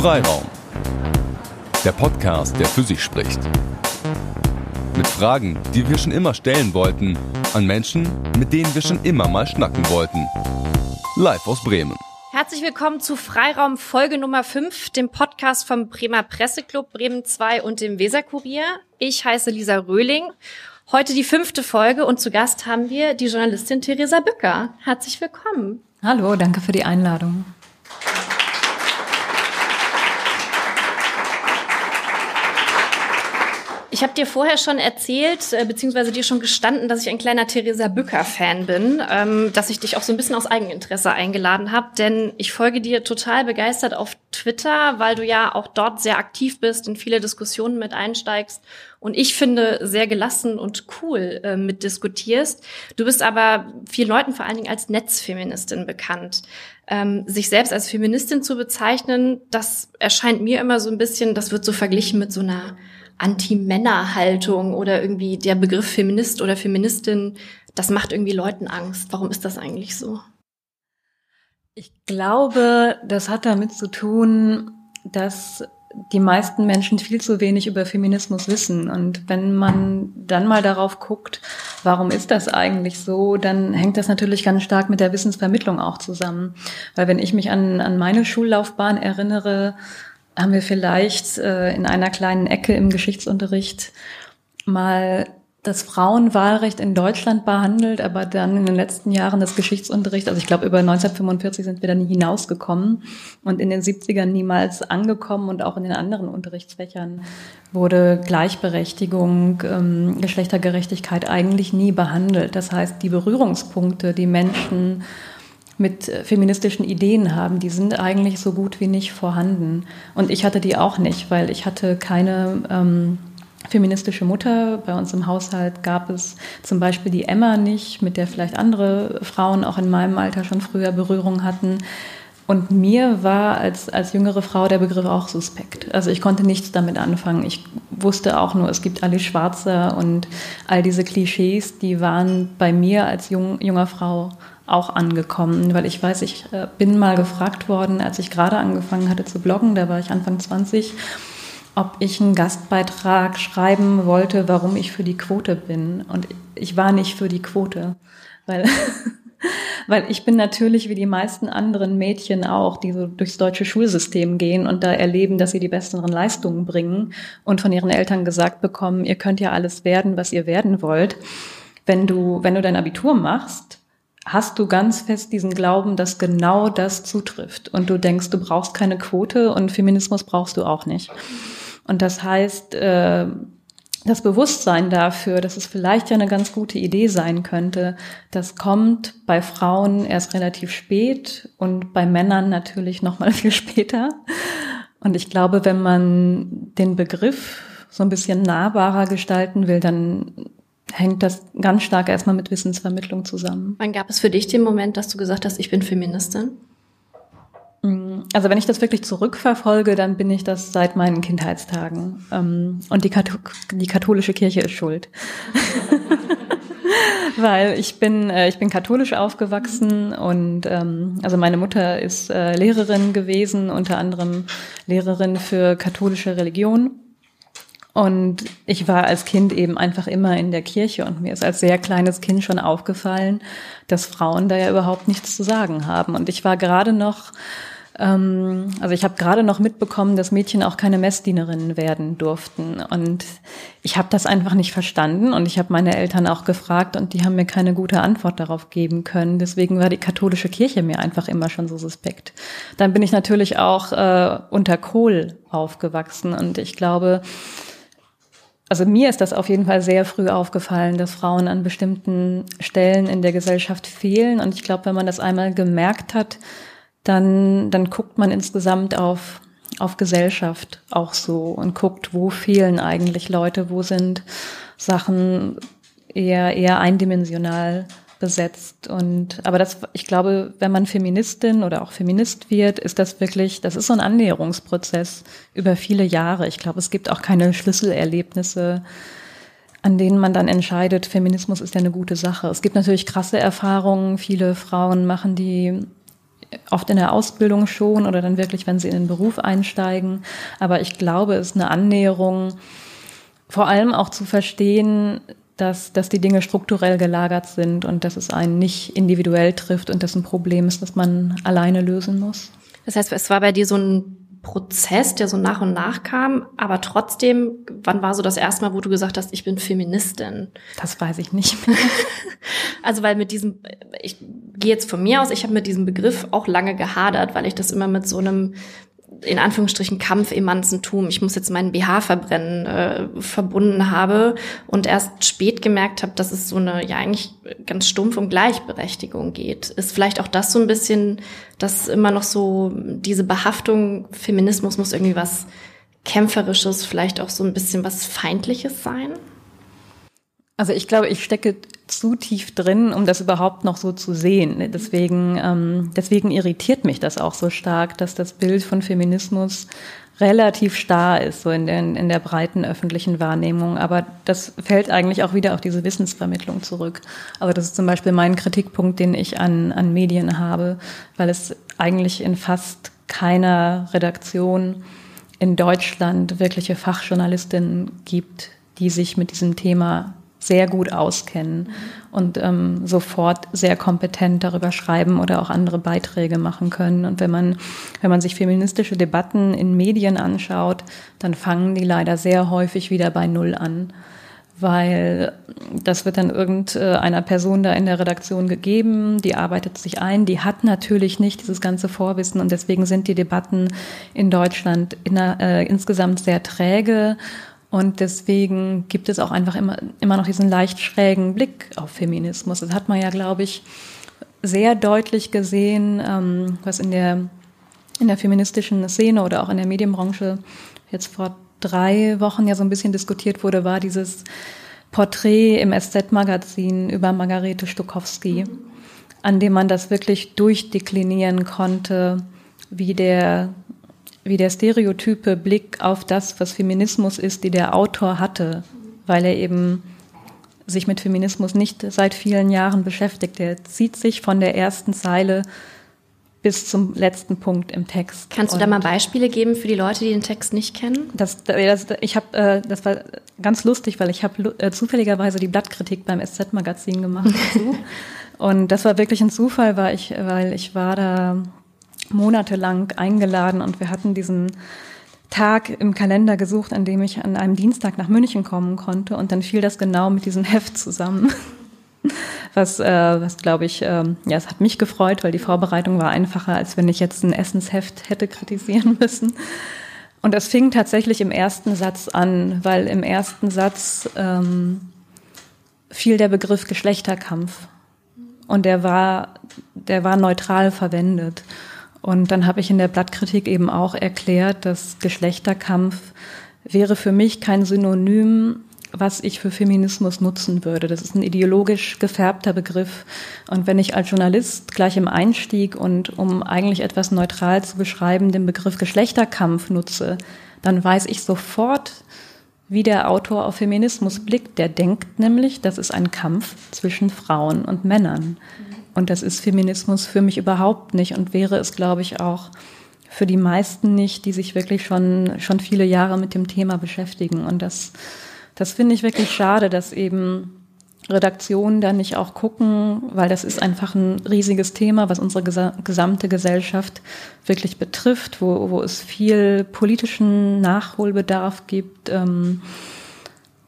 Freiraum. Der Podcast, der für sich spricht. Mit Fragen, die wir schon immer stellen wollten, an Menschen, mit denen wir schon immer mal schnacken wollten. Live aus Bremen. Herzlich willkommen zu Freiraum Folge Nummer 5, dem Podcast vom Bremer Presseclub Bremen 2 und dem Weserkurier. Ich heiße Lisa Röhling. Heute die fünfte Folge und zu Gast haben wir die Journalistin Theresa Bücker. Herzlich willkommen. Hallo, danke für die Einladung. Ich habe dir vorher schon erzählt, äh, beziehungsweise dir schon gestanden, dass ich ein kleiner Theresa Bücker-Fan bin, ähm, dass ich dich auch so ein bisschen aus Eigeninteresse eingeladen habe, denn ich folge dir total begeistert auf Twitter, weil du ja auch dort sehr aktiv bist, in viele Diskussionen mit einsteigst und ich finde sehr gelassen und cool äh, mitdiskutierst. Du bist aber vielen Leuten vor allen Dingen als Netzfeministin bekannt. Ähm, sich selbst als Feministin zu bezeichnen, das erscheint mir immer so ein bisschen, das wird so verglichen mit so einer Anti-Männer-Haltung oder irgendwie der Begriff Feminist oder Feministin, das macht irgendwie Leuten Angst. Warum ist das eigentlich so? Ich glaube, das hat damit zu tun, dass die meisten Menschen viel zu wenig über Feminismus wissen. Und wenn man dann mal darauf guckt, warum ist das eigentlich so, dann hängt das natürlich ganz stark mit der Wissensvermittlung auch zusammen. Weil wenn ich mich an, an meine Schullaufbahn erinnere, haben wir vielleicht äh, in einer kleinen Ecke im Geschichtsunterricht mal das Frauenwahlrecht in Deutschland behandelt, aber dann in den letzten Jahren das Geschichtsunterricht, also ich glaube über 1945 sind wir da nie hinausgekommen und in den 70ern niemals angekommen und auch in den anderen Unterrichtsfächern wurde Gleichberechtigung, ähm, Geschlechtergerechtigkeit eigentlich nie behandelt. Das heißt, die Berührungspunkte, die Menschen mit feministischen Ideen haben, die sind eigentlich so gut wie nicht vorhanden. Und ich hatte die auch nicht, weil ich hatte keine ähm, feministische Mutter. Bei uns im Haushalt gab es zum Beispiel die Emma nicht, mit der vielleicht andere Frauen auch in meinem Alter schon früher Berührung hatten. Und mir war als, als jüngere Frau der Begriff auch suspekt. Also ich konnte nichts damit anfangen. Ich wusste auch nur, es gibt Ali Schwarzer und all diese Klischees, die waren bei mir als jung, junger Frau auch angekommen, weil ich weiß, ich äh, bin mal gefragt worden, als ich gerade angefangen hatte zu bloggen, da war ich Anfang 20, ob ich einen Gastbeitrag schreiben wollte, warum ich für die Quote bin. Und ich war nicht für die Quote, weil, weil ich bin natürlich wie die meisten anderen Mädchen auch, die so durchs deutsche Schulsystem gehen und da erleben, dass sie die besseren Leistungen bringen und von ihren Eltern gesagt bekommen, ihr könnt ja alles werden, was ihr werden wollt. Wenn du, wenn du dein Abitur machst, hast du ganz fest diesen Glauben, dass genau das zutrifft. Und du denkst, du brauchst keine Quote und Feminismus brauchst du auch nicht. Und das heißt, äh, das Bewusstsein dafür, dass es vielleicht ja eine ganz gute Idee sein könnte, das kommt bei Frauen erst relativ spät und bei Männern natürlich noch mal viel später. Und ich glaube, wenn man den Begriff so ein bisschen nahbarer gestalten will, dann hängt das ganz stark erstmal mit Wissensvermittlung zusammen. Wann gab es für dich den Moment, dass du gesagt hast, ich bin Feministin? Mm, also wenn ich das wirklich zurückverfolge, dann bin ich das seit meinen Kindheitstagen. Ähm, und die, Kathol die katholische Kirche ist schuld. Weil ich bin, äh, ich bin katholisch aufgewachsen und ähm, also meine Mutter ist äh, Lehrerin gewesen, unter anderem Lehrerin für katholische Religion. Und ich war als Kind eben einfach immer in der Kirche und mir ist als sehr kleines Kind schon aufgefallen, dass Frauen da ja überhaupt nichts zu sagen haben. Und ich war gerade noch, ähm, also ich habe gerade noch mitbekommen, dass Mädchen auch keine Messdienerinnen werden durften. Und ich habe das einfach nicht verstanden und ich habe meine Eltern auch gefragt und die haben mir keine gute Antwort darauf geben können. Deswegen war die katholische Kirche mir einfach immer schon so suspekt. Dann bin ich natürlich auch äh, unter Kohl aufgewachsen und ich glaube, also mir ist das auf jeden Fall sehr früh aufgefallen, dass Frauen an bestimmten Stellen in der Gesellschaft fehlen. Und ich glaube, wenn man das einmal gemerkt hat, dann, dann guckt man insgesamt auf, auf Gesellschaft auch so und guckt, wo fehlen eigentlich Leute, wo sind Sachen eher, eher eindimensional besetzt. Und aber das, ich glaube, wenn man Feministin oder auch Feminist wird, ist das wirklich, das ist so ein Annäherungsprozess über viele Jahre. Ich glaube, es gibt auch keine Schlüsselerlebnisse, an denen man dann entscheidet, Feminismus ist ja eine gute Sache. Es gibt natürlich krasse Erfahrungen. Viele Frauen machen die oft in der Ausbildung schon oder dann wirklich, wenn sie in den Beruf einsteigen. Aber ich glaube, es ist eine Annäherung, vor allem auch zu verstehen, dass, dass die Dinge strukturell gelagert sind und dass es einen nicht individuell trifft und das ein Problem ist, das man alleine lösen muss. Das heißt, es war bei dir so ein Prozess, der so nach und nach kam, aber trotzdem, wann war so das erste Mal, wo du gesagt hast, ich bin Feministin? Das weiß ich nicht mehr. also weil mit diesem, ich gehe jetzt von mir aus, ich habe mit diesem Begriff auch lange gehadert, weil ich das immer mit so einem in Anführungsstrichen Kampfemanzentum, ich muss jetzt meinen BH verbrennen, äh, verbunden habe und erst spät gemerkt habe, dass es so eine ja eigentlich ganz stumpf um Gleichberechtigung geht. Ist vielleicht auch das so ein bisschen, dass immer noch so diese Behaftung, Feminismus muss irgendwie was Kämpferisches, vielleicht auch so ein bisschen was Feindliches sein? Also ich glaube, ich stecke zu tief drin, um das überhaupt noch so zu sehen. Deswegen, ähm, deswegen irritiert mich das auch so stark, dass das Bild von Feminismus relativ starr ist, so in der, in der breiten öffentlichen Wahrnehmung. Aber das fällt eigentlich auch wieder auf diese Wissensvermittlung zurück. Aber das ist zum Beispiel mein Kritikpunkt, den ich an, an Medien habe, weil es eigentlich in fast keiner Redaktion in Deutschland wirkliche Fachjournalistinnen gibt, die sich mit diesem Thema sehr gut auskennen und ähm, sofort sehr kompetent darüber schreiben oder auch andere Beiträge machen können. Und wenn man, wenn man sich feministische Debatten in Medien anschaut, dann fangen die leider sehr häufig wieder bei Null an. Weil das wird dann irgendeiner Person da in der Redaktion gegeben, die arbeitet sich ein, die hat natürlich nicht dieses ganze Vorwissen und deswegen sind die Debatten in Deutschland in, äh, insgesamt sehr träge und deswegen gibt es auch einfach immer, immer noch diesen leicht schrägen Blick auf Feminismus. Das hat man ja, glaube ich, sehr deutlich gesehen, ähm, was in der, in der feministischen Szene oder auch in der Medienbranche jetzt vor drei Wochen ja so ein bisschen diskutiert wurde, war dieses Porträt im SZ-Magazin über Margarete Stokowski, an dem man das wirklich durchdeklinieren konnte, wie der wie der stereotype Blick auf das, was Feminismus ist, die der Autor hatte, weil er eben sich mit Feminismus nicht seit vielen Jahren beschäftigt. Er zieht sich von der ersten Zeile bis zum letzten Punkt im Text. Kannst du da mal Beispiele geben für die Leute, die den Text nicht kennen? Das, das, ich habe, äh, das war ganz lustig, weil ich habe äh, zufälligerweise die Blattkritik beim SZ-Magazin gemacht dazu. Und das war wirklich ein Zufall, weil ich, weil ich war da monatelang eingeladen und wir hatten diesen Tag im Kalender gesucht, an dem ich an einem Dienstag nach München kommen konnte und dann fiel das genau mit diesem Heft zusammen. Was, äh, was glaube ich, äh, ja, es hat mich gefreut, weil die Vorbereitung war einfacher, als wenn ich jetzt ein Essensheft hätte kritisieren müssen. Und es fing tatsächlich im ersten Satz an, weil im ersten Satz ähm, fiel der Begriff Geschlechterkampf. Und der war, der war neutral verwendet. Und dann habe ich in der Blattkritik eben auch erklärt, dass Geschlechterkampf wäre für mich kein Synonym, was ich für Feminismus nutzen würde. Das ist ein ideologisch gefärbter Begriff. Und wenn ich als Journalist gleich im Einstieg und um eigentlich etwas neutral zu beschreiben, den Begriff Geschlechterkampf nutze, dann weiß ich sofort, wie der Autor auf Feminismus blickt. Der denkt nämlich, das ist ein Kampf zwischen Frauen und Männern. Und das ist Feminismus für mich überhaupt nicht und wäre es, glaube ich, auch für die meisten nicht, die sich wirklich schon, schon viele Jahre mit dem Thema beschäftigen. Und das, das finde ich wirklich schade, dass eben Redaktionen da nicht auch gucken, weil das ist einfach ein riesiges Thema, was unsere gesamte Gesellschaft wirklich betrifft, wo, wo es viel politischen Nachholbedarf gibt. Ähm,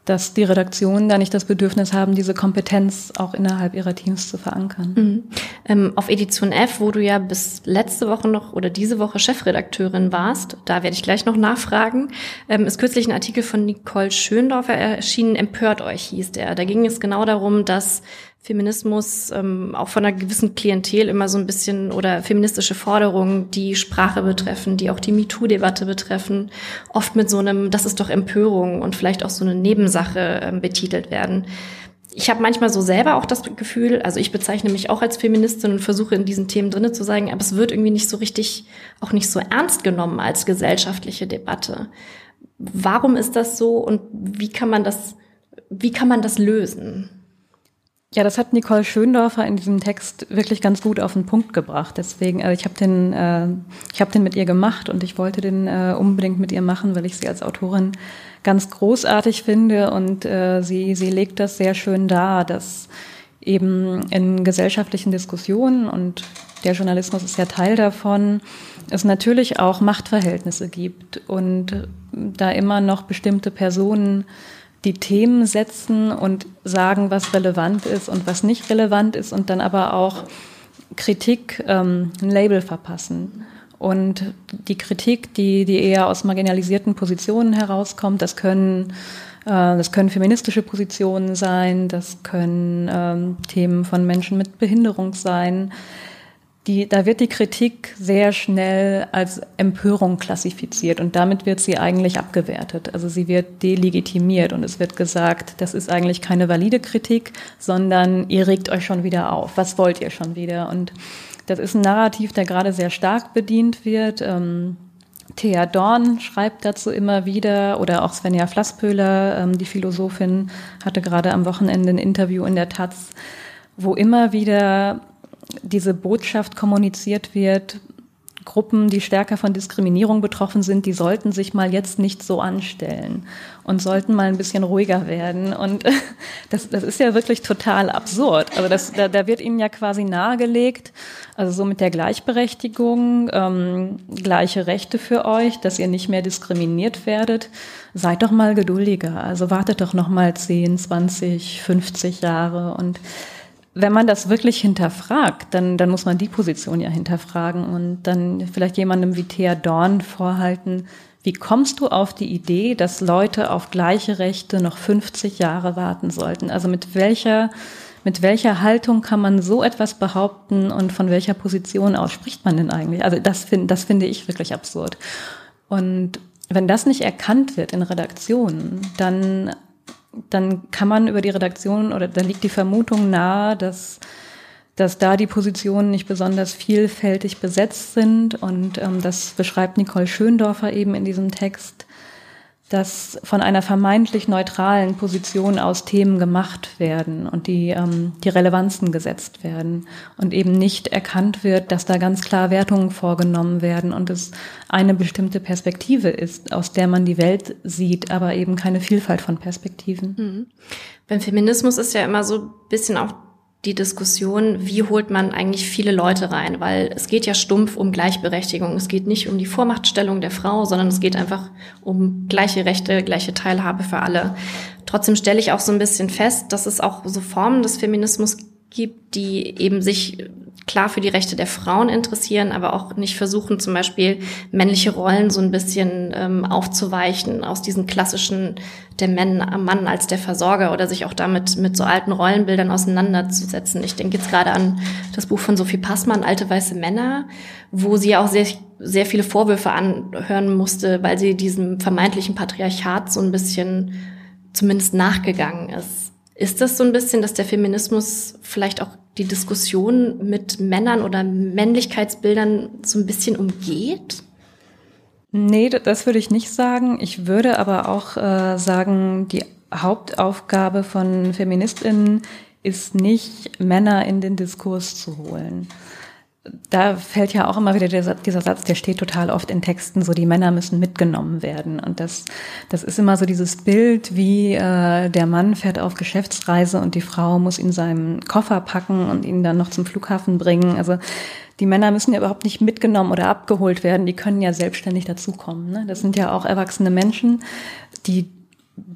dass die Redaktionen da nicht das Bedürfnis haben, diese Kompetenz auch innerhalb ihrer Teams zu verankern. Mhm. Ähm, auf Edition F, wo du ja bis letzte Woche noch oder diese Woche Chefredakteurin warst, da werde ich gleich noch nachfragen, ähm, ist kürzlich ein Artikel von Nicole Schöndorfer erschienen, Empört euch hieß der. Da ging es genau darum, dass Feminismus ähm, auch von einer gewissen Klientel immer so ein bisschen oder feministische Forderungen, die Sprache betreffen, die auch die MeToo-Debatte betreffen, oft mit so einem, das ist doch Empörung und vielleicht auch so eine Nebensache ähm, betitelt werden. Ich habe manchmal so selber auch das Gefühl, also ich bezeichne mich auch als Feministin und versuche in diesen Themen drinne zu sein, aber es wird irgendwie nicht so richtig, auch nicht so ernst genommen als gesellschaftliche Debatte. Warum ist das so und wie kann man das, wie kann man das lösen? Ja, das hat Nicole Schöndorfer in diesem Text wirklich ganz gut auf den Punkt gebracht. Deswegen, also ich habe den, äh, ich habe den mit ihr gemacht und ich wollte den äh, unbedingt mit ihr machen, weil ich sie als Autorin ganz großartig finde und äh, sie sie legt das sehr schön dar, dass eben in gesellschaftlichen Diskussionen und der Journalismus ist ja Teil davon, es natürlich auch Machtverhältnisse gibt und da immer noch bestimmte Personen die Themen setzen und sagen, was relevant ist und was nicht relevant ist und dann aber auch Kritik ähm, ein Label verpassen. Und die Kritik, die, die eher aus marginalisierten Positionen herauskommt, das können, äh, das können feministische Positionen sein, das können ähm, Themen von Menschen mit Behinderung sein, die, da wird die Kritik sehr schnell als Empörung klassifiziert und damit wird sie eigentlich abgewertet. Also sie wird delegitimiert und es wird gesagt, das ist eigentlich keine valide Kritik, sondern ihr regt euch schon wieder auf. Was wollt ihr schon wieder? Und das ist ein Narrativ, der gerade sehr stark bedient wird. Ähm, Thea Dorn schreibt dazu immer wieder oder auch Svenja Flasspöhler, ähm, die Philosophin, hatte gerade am Wochenende ein Interview in der Taz, wo immer wieder diese Botschaft kommuniziert wird, Gruppen, die stärker von Diskriminierung betroffen sind, die sollten sich mal jetzt nicht so anstellen und sollten mal ein bisschen ruhiger werden. Und das, das ist ja wirklich total absurd. Also das, da, da wird ihnen ja quasi nahegelegt, also so mit der Gleichberechtigung, ähm, gleiche Rechte für euch, dass ihr nicht mehr diskriminiert werdet. Seid doch mal geduldiger. Also wartet doch noch mal 10, 20, 50 Jahre und wenn man das wirklich hinterfragt, dann, dann muss man die Position ja hinterfragen und dann vielleicht jemandem wie Thea Dorn vorhalten, wie kommst du auf die Idee, dass Leute auf gleiche Rechte noch 50 Jahre warten sollten? Also mit welcher, mit welcher Haltung kann man so etwas behaupten und von welcher Position aus spricht man denn eigentlich? Also das, finde das finde ich wirklich absurd. Und wenn das nicht erkannt wird in Redaktionen, dann dann kann man über die Redaktion oder da liegt die Vermutung nahe, dass, dass da die Positionen nicht besonders vielfältig besetzt sind. Und ähm, das beschreibt Nicole Schöndorfer eben in diesem Text, dass von einer vermeintlich neutralen Position aus Themen gemacht werden und die, ähm, die Relevanzen gesetzt werden und eben nicht erkannt wird, dass da ganz klar Wertungen vorgenommen werden und es eine bestimmte Perspektive ist, aus der man die Welt sieht, aber eben keine Vielfalt von Perspektiven. Mhm. Beim Feminismus ist ja immer so ein bisschen auch die Diskussion, wie holt man eigentlich viele Leute rein, weil es geht ja stumpf um Gleichberechtigung. Es geht nicht um die Vormachtstellung der Frau, sondern es geht einfach um gleiche Rechte, gleiche Teilhabe für alle. Trotzdem stelle ich auch so ein bisschen fest, dass es auch so Formen des Feminismus gibt, die eben sich klar für die Rechte der Frauen interessieren, aber auch nicht versuchen, zum Beispiel männliche Rollen so ein bisschen ähm, aufzuweichen aus diesen klassischen der Mann, Mann als der Versorger oder sich auch damit mit so alten Rollenbildern auseinanderzusetzen. Ich denke jetzt gerade an das Buch von Sophie Passmann, Alte weiße Männer, wo sie auch sehr, sehr viele Vorwürfe anhören musste, weil sie diesem vermeintlichen Patriarchat so ein bisschen zumindest nachgegangen ist. Ist das so ein bisschen, dass der Feminismus vielleicht auch die Diskussion mit Männern oder Männlichkeitsbildern so ein bisschen umgeht? Nee, das würde ich nicht sagen. Ich würde aber auch äh, sagen, die Hauptaufgabe von Feministinnen ist nicht, Männer in den Diskurs zu holen da fällt ja auch immer wieder dieser, Satz, der steht total oft in Texten, so die Männer müssen mitgenommen werden. Und das, das ist immer so dieses Bild, wie äh, der Mann fährt auf Geschäftsreise und die Frau muss ihn seinen Koffer packen und ihn dann noch zum Flughafen bringen. Also die Männer müssen ja überhaupt nicht mitgenommen oder abgeholt werden, die können ja selbstständig dazukommen. Ne? Das sind ja auch erwachsene Menschen, die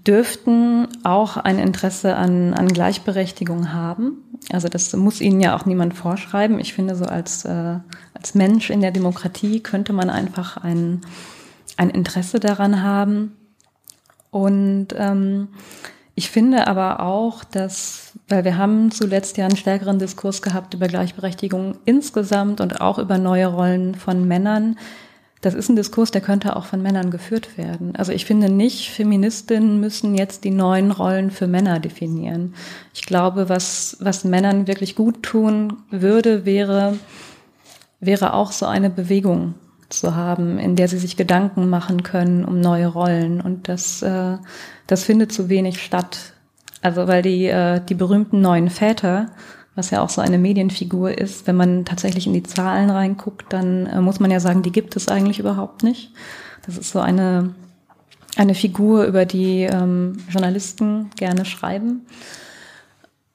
dürften auch ein Interesse an, an Gleichberechtigung haben. Also das muss ihnen ja auch niemand vorschreiben. Ich finde, so als, äh, als Mensch in der Demokratie könnte man einfach ein, ein Interesse daran haben. Und ähm, ich finde aber auch, dass, weil wir haben zuletzt ja einen stärkeren Diskurs gehabt über Gleichberechtigung insgesamt und auch über neue Rollen von Männern, das ist ein Diskurs, der könnte auch von Männern geführt werden. Also ich finde nicht, Feministinnen müssen jetzt die neuen Rollen für Männer definieren. Ich glaube, was, was Männern wirklich gut tun würde, wäre, wäre auch so eine Bewegung zu haben, in der sie sich Gedanken machen können um neue Rollen. Und das, äh, das findet zu wenig statt. Also weil die, äh, die berühmten neuen Väter, was ja auch so eine Medienfigur ist, wenn man tatsächlich in die Zahlen reinguckt, dann äh, muss man ja sagen, die gibt es eigentlich überhaupt nicht. Das ist so eine, eine Figur, über die ähm, Journalisten gerne schreiben.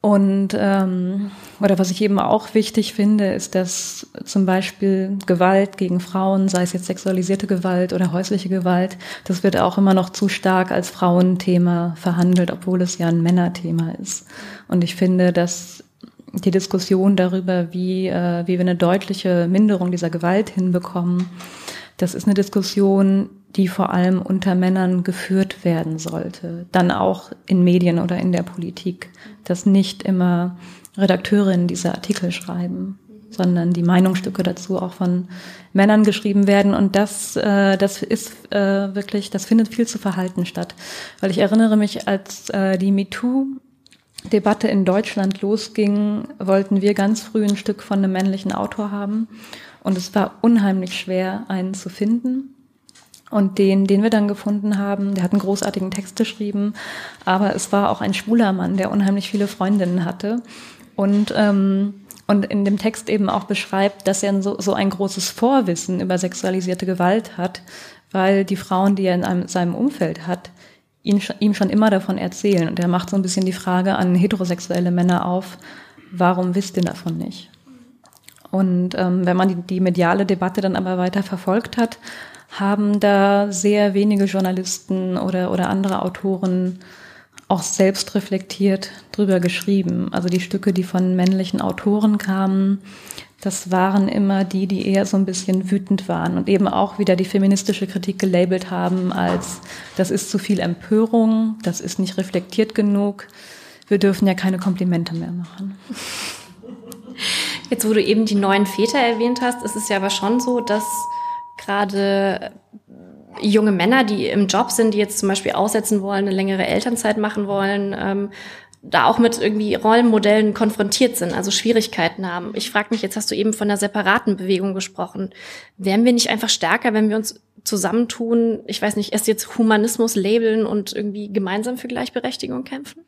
Und ähm, oder was ich eben auch wichtig finde, ist, dass zum Beispiel Gewalt gegen Frauen, sei es jetzt sexualisierte Gewalt oder häusliche Gewalt, das wird auch immer noch zu stark als Frauenthema verhandelt, obwohl es ja ein Männerthema ist. Und ich finde, dass die Diskussion darüber, wie, äh, wie wir eine deutliche Minderung dieser Gewalt hinbekommen, das ist eine Diskussion, die vor allem unter Männern geführt werden sollte. Dann auch in Medien oder in der Politik, dass nicht immer Redakteurinnen diese Artikel schreiben, sondern die Meinungsstücke dazu auch von Männern geschrieben werden. Und das, äh, das ist äh, wirklich, das findet viel zu verhalten statt. Weil ich erinnere mich, als äh, die MeToo Debatte in Deutschland losging, wollten wir ganz früh ein Stück von einem männlichen Autor haben. Und es war unheimlich schwer, einen zu finden. Und den, den wir dann gefunden haben, der hat einen großartigen Text geschrieben, aber es war auch ein schwuler Mann, der unheimlich viele Freundinnen hatte. Und, ähm, und in dem Text eben auch beschreibt, dass er so, so ein großes Vorwissen über sexualisierte Gewalt hat, weil die Frauen, die er in einem, seinem Umfeld hat, ihn, ihm schon immer davon erzählen. Und er macht so ein bisschen die Frage an heterosexuelle Männer auf, warum wisst ihr davon nicht? Und ähm, wenn man die, die mediale Debatte dann aber weiter verfolgt hat, haben da sehr wenige Journalisten oder, oder andere Autoren auch selbst reflektiert drüber geschrieben. Also die Stücke, die von männlichen Autoren kamen, das waren immer die, die eher so ein bisschen wütend waren und eben auch wieder die feministische Kritik gelabelt haben als, das ist zu viel Empörung, das ist nicht reflektiert genug, wir dürfen ja keine Komplimente mehr machen. Jetzt, wo du eben die neuen Väter erwähnt hast, ist es ja aber schon so, dass gerade junge Männer, die im Job sind, die jetzt zum Beispiel aussetzen wollen, eine längere Elternzeit machen wollen, ähm, da auch mit irgendwie Rollenmodellen konfrontiert sind, also Schwierigkeiten haben. Ich frage mich, jetzt hast du eben von einer separaten Bewegung gesprochen. Wären wir nicht einfach stärker, wenn wir uns zusammentun, ich weiß nicht, erst jetzt Humanismus labeln und irgendwie gemeinsam für Gleichberechtigung kämpfen?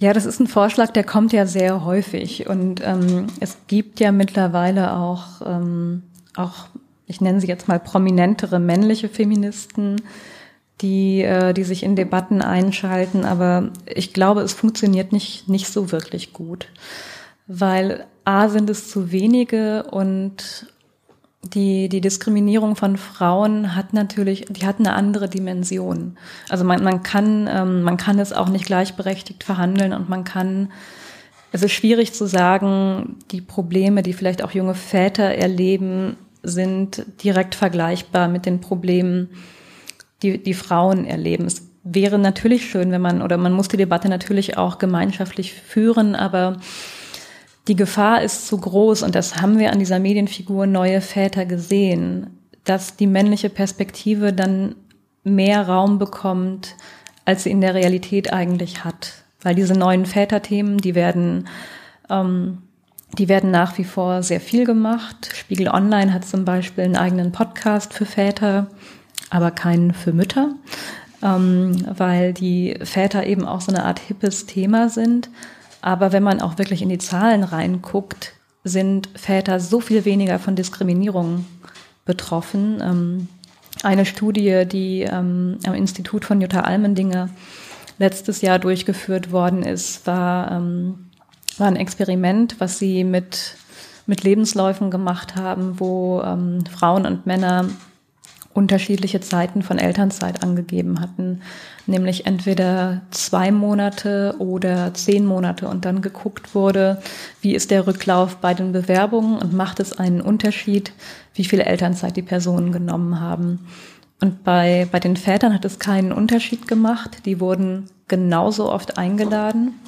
Ja, das ist ein Vorschlag, der kommt ja sehr häufig. Und ähm, es gibt ja mittlerweile auch, ähm, auch, ich nenne sie jetzt mal prominentere männliche Feministen, die, äh, die sich in Debatten einschalten. Aber ich glaube, es funktioniert nicht, nicht so wirklich gut. Weil A sind es zu wenige und die, die Diskriminierung von Frauen hat natürlich, die hat eine andere Dimension. Also man, man kann, ähm, man kann es auch nicht gleichberechtigt verhandeln und man kann, es ist schwierig zu sagen, die Probleme, die vielleicht auch junge Väter erleben, sind direkt vergleichbar mit den Problemen, die, die Frauen erleben. Es wäre natürlich schön, wenn man, oder man muss die Debatte natürlich auch gemeinschaftlich führen, aber die Gefahr ist zu groß und das haben wir an dieser Medienfigur neue Väter gesehen, dass die männliche Perspektive dann mehr Raum bekommt, als sie in der Realität eigentlich hat. Weil diese neuen Väterthemen, die werden, ähm, die werden nach wie vor sehr viel gemacht. Spiegel Online hat zum Beispiel einen eigenen Podcast für Väter, aber keinen für Mütter, ähm, weil die Väter eben auch so eine Art hippes Thema sind. Aber wenn man auch wirklich in die Zahlen reinguckt, sind Väter so viel weniger von Diskriminierung betroffen. Ähm, eine Studie, die ähm, am Institut von Jutta Almendinger letztes Jahr durchgeführt worden ist, war, ähm, war ein Experiment, was sie mit, mit Lebensläufen gemacht haben, wo Frauen und Männer unterschiedliche Zeiten von Elternzeit angegeben hatten, nämlich entweder zwei Monate oder zehn Monate und dann geguckt wurde, wie ist der Rücklauf bei den Bewerbungen und macht es einen Unterschied, wie viel Elternzeit die Personen genommen haben. Und bei, bei den Vätern hat es keinen Unterschied gemacht, die wurden genauso oft eingeladen.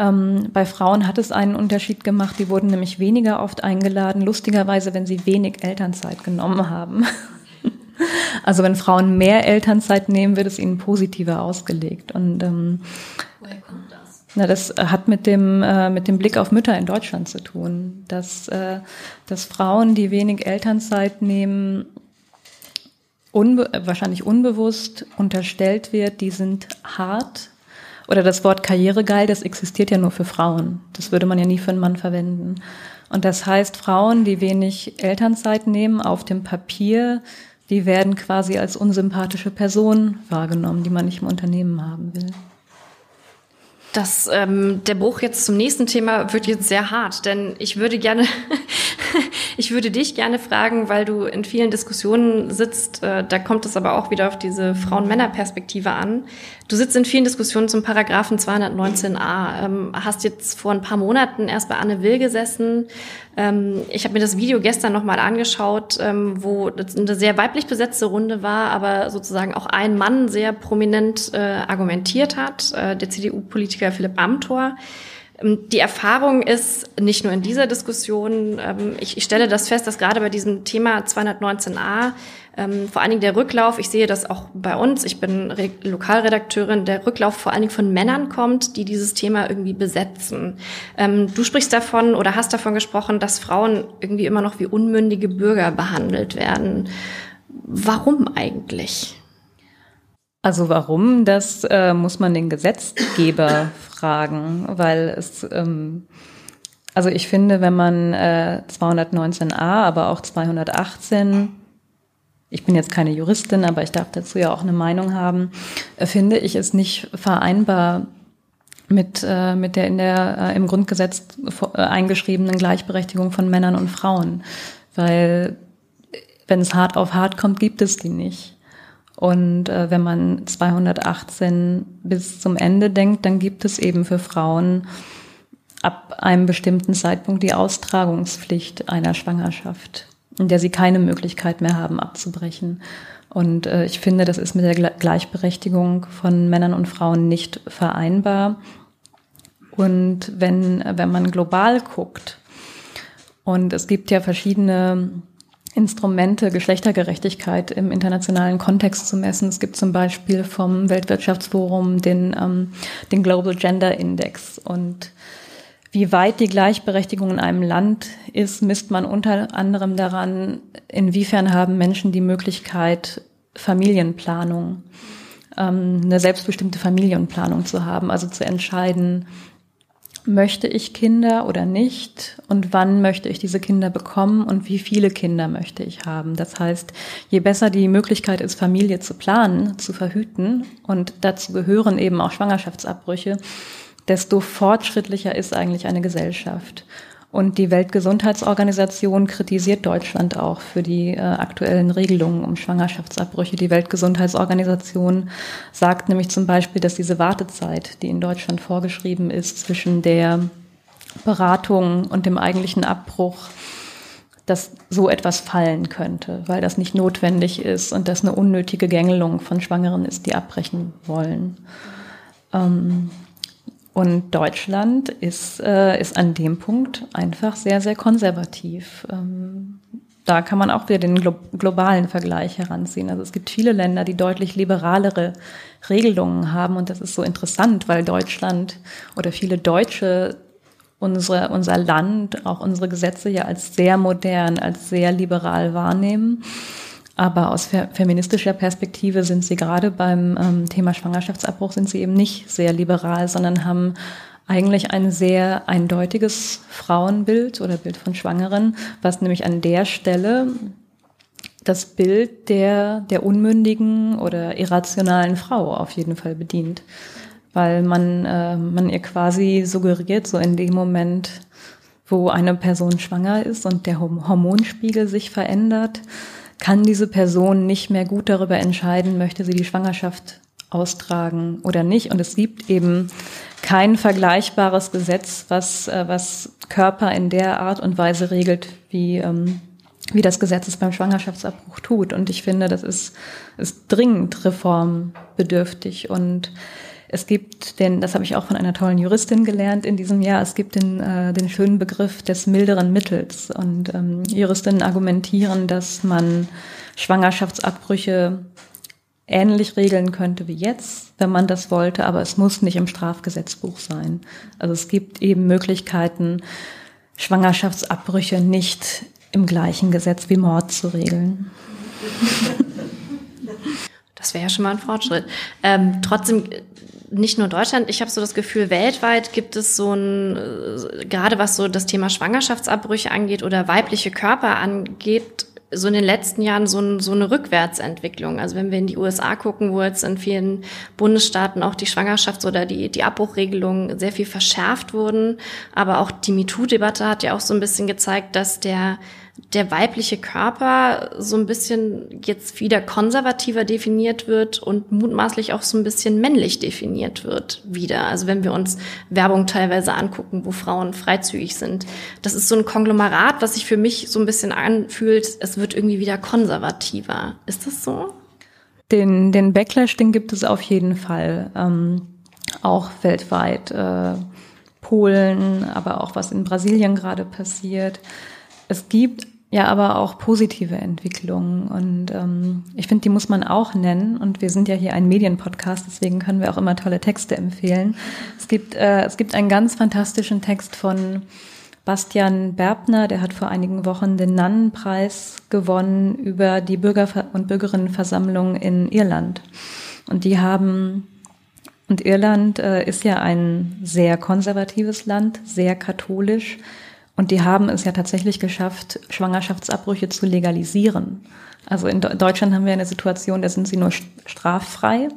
Ähm, bei Frauen hat es einen Unterschied gemacht, die wurden nämlich weniger oft eingeladen, lustigerweise, wenn sie wenig Elternzeit genommen haben. Also wenn Frauen mehr Elternzeit nehmen, wird es ihnen positiver ausgelegt. Und ähm, Woher kommt das? Na, das hat mit dem, äh, mit dem Blick auf Mütter in Deutschland zu tun, dass, äh, dass Frauen, die wenig Elternzeit nehmen, unbe wahrscheinlich unbewusst unterstellt wird, die sind hart Oder das Wort karrieregeil, das existiert ja nur für Frauen. Das würde man ja nie für einen Mann verwenden. Und das heißt, Frauen, die wenig Elternzeit nehmen, auf dem Papier, die werden quasi als unsympathische Person wahrgenommen, die man nicht im Unternehmen haben will. Das, ähm, der Bruch jetzt zum nächsten Thema wird jetzt sehr hart, denn ich würde gerne, ich würde dich gerne fragen, weil du in vielen Diskussionen sitzt, äh, da kommt es aber auch wieder auf diese Frauen-Männer-Perspektive an. Du sitzt in vielen Diskussionen zum Paragraphen 219a, ähm, hast jetzt vor ein paar Monaten erst bei Anne Will gesessen. Ähm, ich habe mir das Video gestern nochmal angeschaut, ähm, wo eine sehr weiblich besetzte Runde war, aber sozusagen auch ein Mann sehr prominent äh, argumentiert hat, äh, der CDU-Politiker Philipp Amthor. Ähm, die Erfahrung ist nicht nur in dieser Diskussion, ähm, ich, ich stelle das fest, dass gerade bei diesem Thema 219a ähm, vor allen Dingen der Rücklauf, ich sehe das auch bei uns, ich bin Re Lokalredakteurin, der Rücklauf vor allen Dingen von Männern kommt, die dieses Thema irgendwie besetzen. Ähm, du sprichst davon oder hast davon gesprochen, dass Frauen irgendwie immer noch wie unmündige Bürger behandelt werden. Warum eigentlich? Also warum, das äh, muss man den Gesetzgeber fragen, weil es, ähm, also ich finde, wenn man äh, 219a, aber auch 218 ich bin jetzt keine Juristin, aber ich darf dazu ja auch eine Meinung haben, äh, finde ich es nicht vereinbar mit, äh, mit der in der äh, im Grundgesetz eingeschriebenen Gleichberechtigung von Männern und Frauen. Weil wenn es hart auf hart kommt, gibt es die nicht. Und äh, wenn man 218 bis zum Ende denkt, dann gibt es eben für Frauen ab einem bestimmten Zeitpunkt die Austragungspflicht einer Schwangerschaft in der sie keine Möglichkeit mehr haben, abzubrechen. Und äh, ich finde, das ist mit der Gleichberechtigung von Männern und Frauen nicht vereinbar. Und wenn, wenn man global guckt, und es gibt ja verschiedene Instrumente, Geschlechtergerechtigkeit im internationalen Kontext zu messen. Es gibt zum Beispiel vom Weltwirtschaftsforum den, ähm, den Global Gender Index. Und wie weit die Gleichberechtigung in einem Land ist, misst man unter anderem daran, inwiefern haben Menschen die Möglichkeit, Familienplanung, ähm, eine selbstbestimmte Familienplanung zu haben, also zu entscheiden, möchte ich Kinder oder nicht und wann möchte ich diese Kinder bekommen und wie viele Kinder möchte ich haben. Das heißt, je besser die Möglichkeit ist, Familie zu planen, zu verhüten und dazu gehören eben auch Schwangerschaftsabbrüche, desto fortschrittlicher ist eigentlich eine Gesellschaft. Und die Weltgesundheitsorganisation kritisiert Deutschland auch für die äh, aktuellen Regelungen um Schwangerschaftsabbrüche. Die Weltgesundheitsorganisation sagt nämlich zum Beispiel, dass diese Wartezeit, die in Deutschland vorgeschrieben ist, zwischen der Beratung und dem eigentlichen Abbruch, dass so etwas fallen könnte, weil das nicht notwendig ist und das eine unnötige Gängelung von Schwangeren ist, die abbrechen wollen. Ähm, und Deutschland ist, äh, ist an dem Punkt einfach sehr, sehr konservativ. Ähm, da kann man auch wieder den glo globalen Vergleich heranziehen. Also es gibt viele Länder, die deutlich liberalere Regelungen haben. Und das ist so interessant, weil Deutschland oder viele Deutsche unsere, unser Land, auch unsere Gesetze ja als sehr modern, als sehr liberal wahrnehmen. Aber aus feministischer Perspektive sind sie gerade beim ähm, Thema Schwangerschaftsabbruch sind sie eben nicht sehr liberal, sondern haben eigentlich ein sehr eindeutiges Frauenbild oder Bild von Schwangeren, was nämlich an der Stelle das Bild der, der unmündigen oder irrationalen Frau auf jeden Fall bedient. Weil man, äh, man ihr quasi suggeriert, so in dem Moment, wo eine Person schwanger ist und der Hormonspiegel sich verändert, kann diese Person nicht mehr gut darüber entscheiden, möchte sie die Schwangerschaft austragen oder nicht. Und es gibt eben kein vergleichbares Gesetz, was, äh, was Körper in der Art und Weise regelt, wie, ähm, wie das Gesetz es beim Schwangerschaftsabbruch tut. Und ich finde, das ist, ist dringend reformbedürftig und es gibt den, das habe ich auch von einer tollen Juristin gelernt in diesem Jahr, es gibt den, äh, den schönen Begriff des milderen Mittels. Und ähm, Juristinnen argumentieren, dass man Schwangerschaftsabbrüche ähnlich regeln könnte wie jetzt, wenn man das wollte, aber es muss nicht im Strafgesetzbuch sein. Also es gibt eben Möglichkeiten, Schwangerschaftsabbrüche nicht im gleichen Gesetz wie Mord zu regeln. Das wäre ja schon mal ein Fortschritt. Ähm, trotzdem, nicht nur Deutschland, ich habe so das Gefühl, weltweit gibt es so ein, äh, gerade was so das Thema Schwangerschaftsabbrüche angeht oder weibliche Körper angeht, so in den letzten Jahren so, ein, so eine Rückwärtsentwicklung. Also wenn wir in die USA gucken, wo jetzt in vielen Bundesstaaten auch die Schwangerschafts- oder die, die Abbruchregelungen sehr viel verschärft wurden. Aber auch die MeToo-Debatte hat ja auch so ein bisschen gezeigt, dass der der weibliche Körper so ein bisschen jetzt wieder konservativer definiert wird und mutmaßlich auch so ein bisschen männlich definiert wird wieder. Also wenn wir uns Werbung teilweise angucken, wo Frauen freizügig sind. Das ist so ein Konglomerat, was sich für mich so ein bisschen anfühlt, es wird irgendwie wieder konservativer. Ist das so? Den, den Backlash, den gibt es auf jeden Fall. Ähm, auch weltweit. Äh, Polen, aber auch was in Brasilien gerade passiert. Es gibt ja aber auch positive Entwicklungen und ähm, ich finde, die muss man auch nennen und wir sind ja hier ein Medienpodcast, deswegen können wir auch immer tolle Texte empfehlen. Es gibt, äh, es gibt einen ganz fantastischen Text von Bastian Berbner, der hat vor einigen Wochen den Nannenpreis gewonnen über die Bürger- und Bürgerinnenversammlung in Irland. Und die haben und Irland äh, ist ja ein sehr konservatives Land, sehr katholisch. Und die haben es ja tatsächlich geschafft, Schwangerschaftsabbrüche zu legalisieren. Also in Deutschland haben wir eine Situation, da sind sie nur straffrei,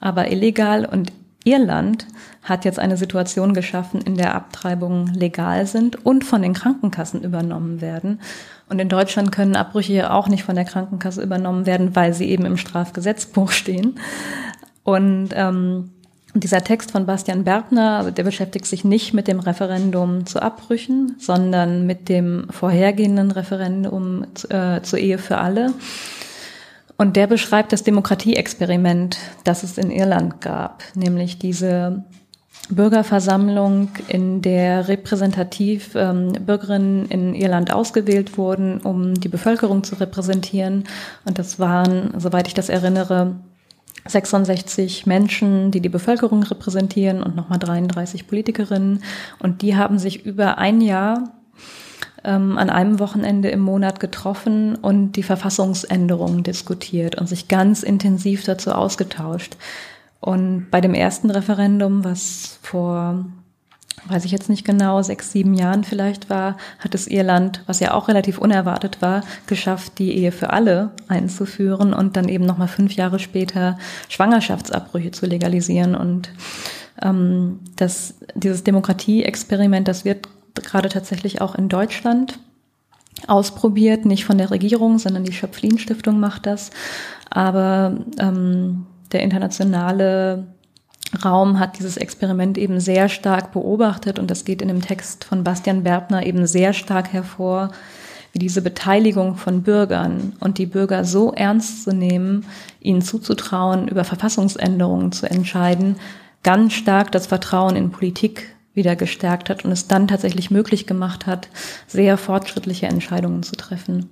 aber illegal. Und Irland hat jetzt eine Situation geschaffen, in der Abtreibungen legal sind und von den Krankenkassen übernommen werden. Und in Deutschland können Abbrüche ja auch nicht von der Krankenkasse übernommen werden, weil sie eben im Strafgesetzbuch stehen. Und ähm, dieser Text von Bastian Bergner, also der beschäftigt sich nicht mit dem Referendum zu Abbrüchen, sondern mit dem vorhergehenden Referendum äh, zur Ehe für alle. Und der beschreibt das Demokratieexperiment, das es in Irland gab, nämlich diese Bürgerversammlung, in der repräsentativ ähm, Bürgerinnen in Irland ausgewählt wurden, um die Bevölkerung zu repräsentieren. Und das waren, soweit ich das erinnere, 66 Menschen, die die Bevölkerung repräsentieren und nochmal 33 Politikerinnen. Und die haben sich über ein Jahr ähm, an einem Wochenende im Monat getroffen und die Verfassungsänderungen diskutiert und sich ganz intensiv dazu ausgetauscht. Und bei dem ersten Referendum, was vor weiß ich jetzt nicht genau, sechs, sieben Jahren vielleicht war, hat es Irland, was ja auch relativ unerwartet war, geschafft, die Ehe für alle einzuführen und dann eben nochmal fünf Jahre später Schwangerschaftsabbrüche zu legalisieren. Und ähm, das, dieses Demokratieexperiment, das wird gerade tatsächlich auch in Deutschland ausprobiert, nicht von der Regierung, sondern die Schöpflin-Stiftung macht das. Aber ähm, der internationale Raum hat dieses Experiment eben sehr stark beobachtet und das geht in dem Text von Bastian Berbner eben sehr stark hervor, wie diese Beteiligung von Bürgern und die Bürger so ernst zu nehmen, ihnen zuzutrauen, über Verfassungsänderungen zu entscheiden, ganz stark das Vertrauen in Politik wieder gestärkt hat und es dann tatsächlich möglich gemacht hat, sehr fortschrittliche Entscheidungen zu treffen.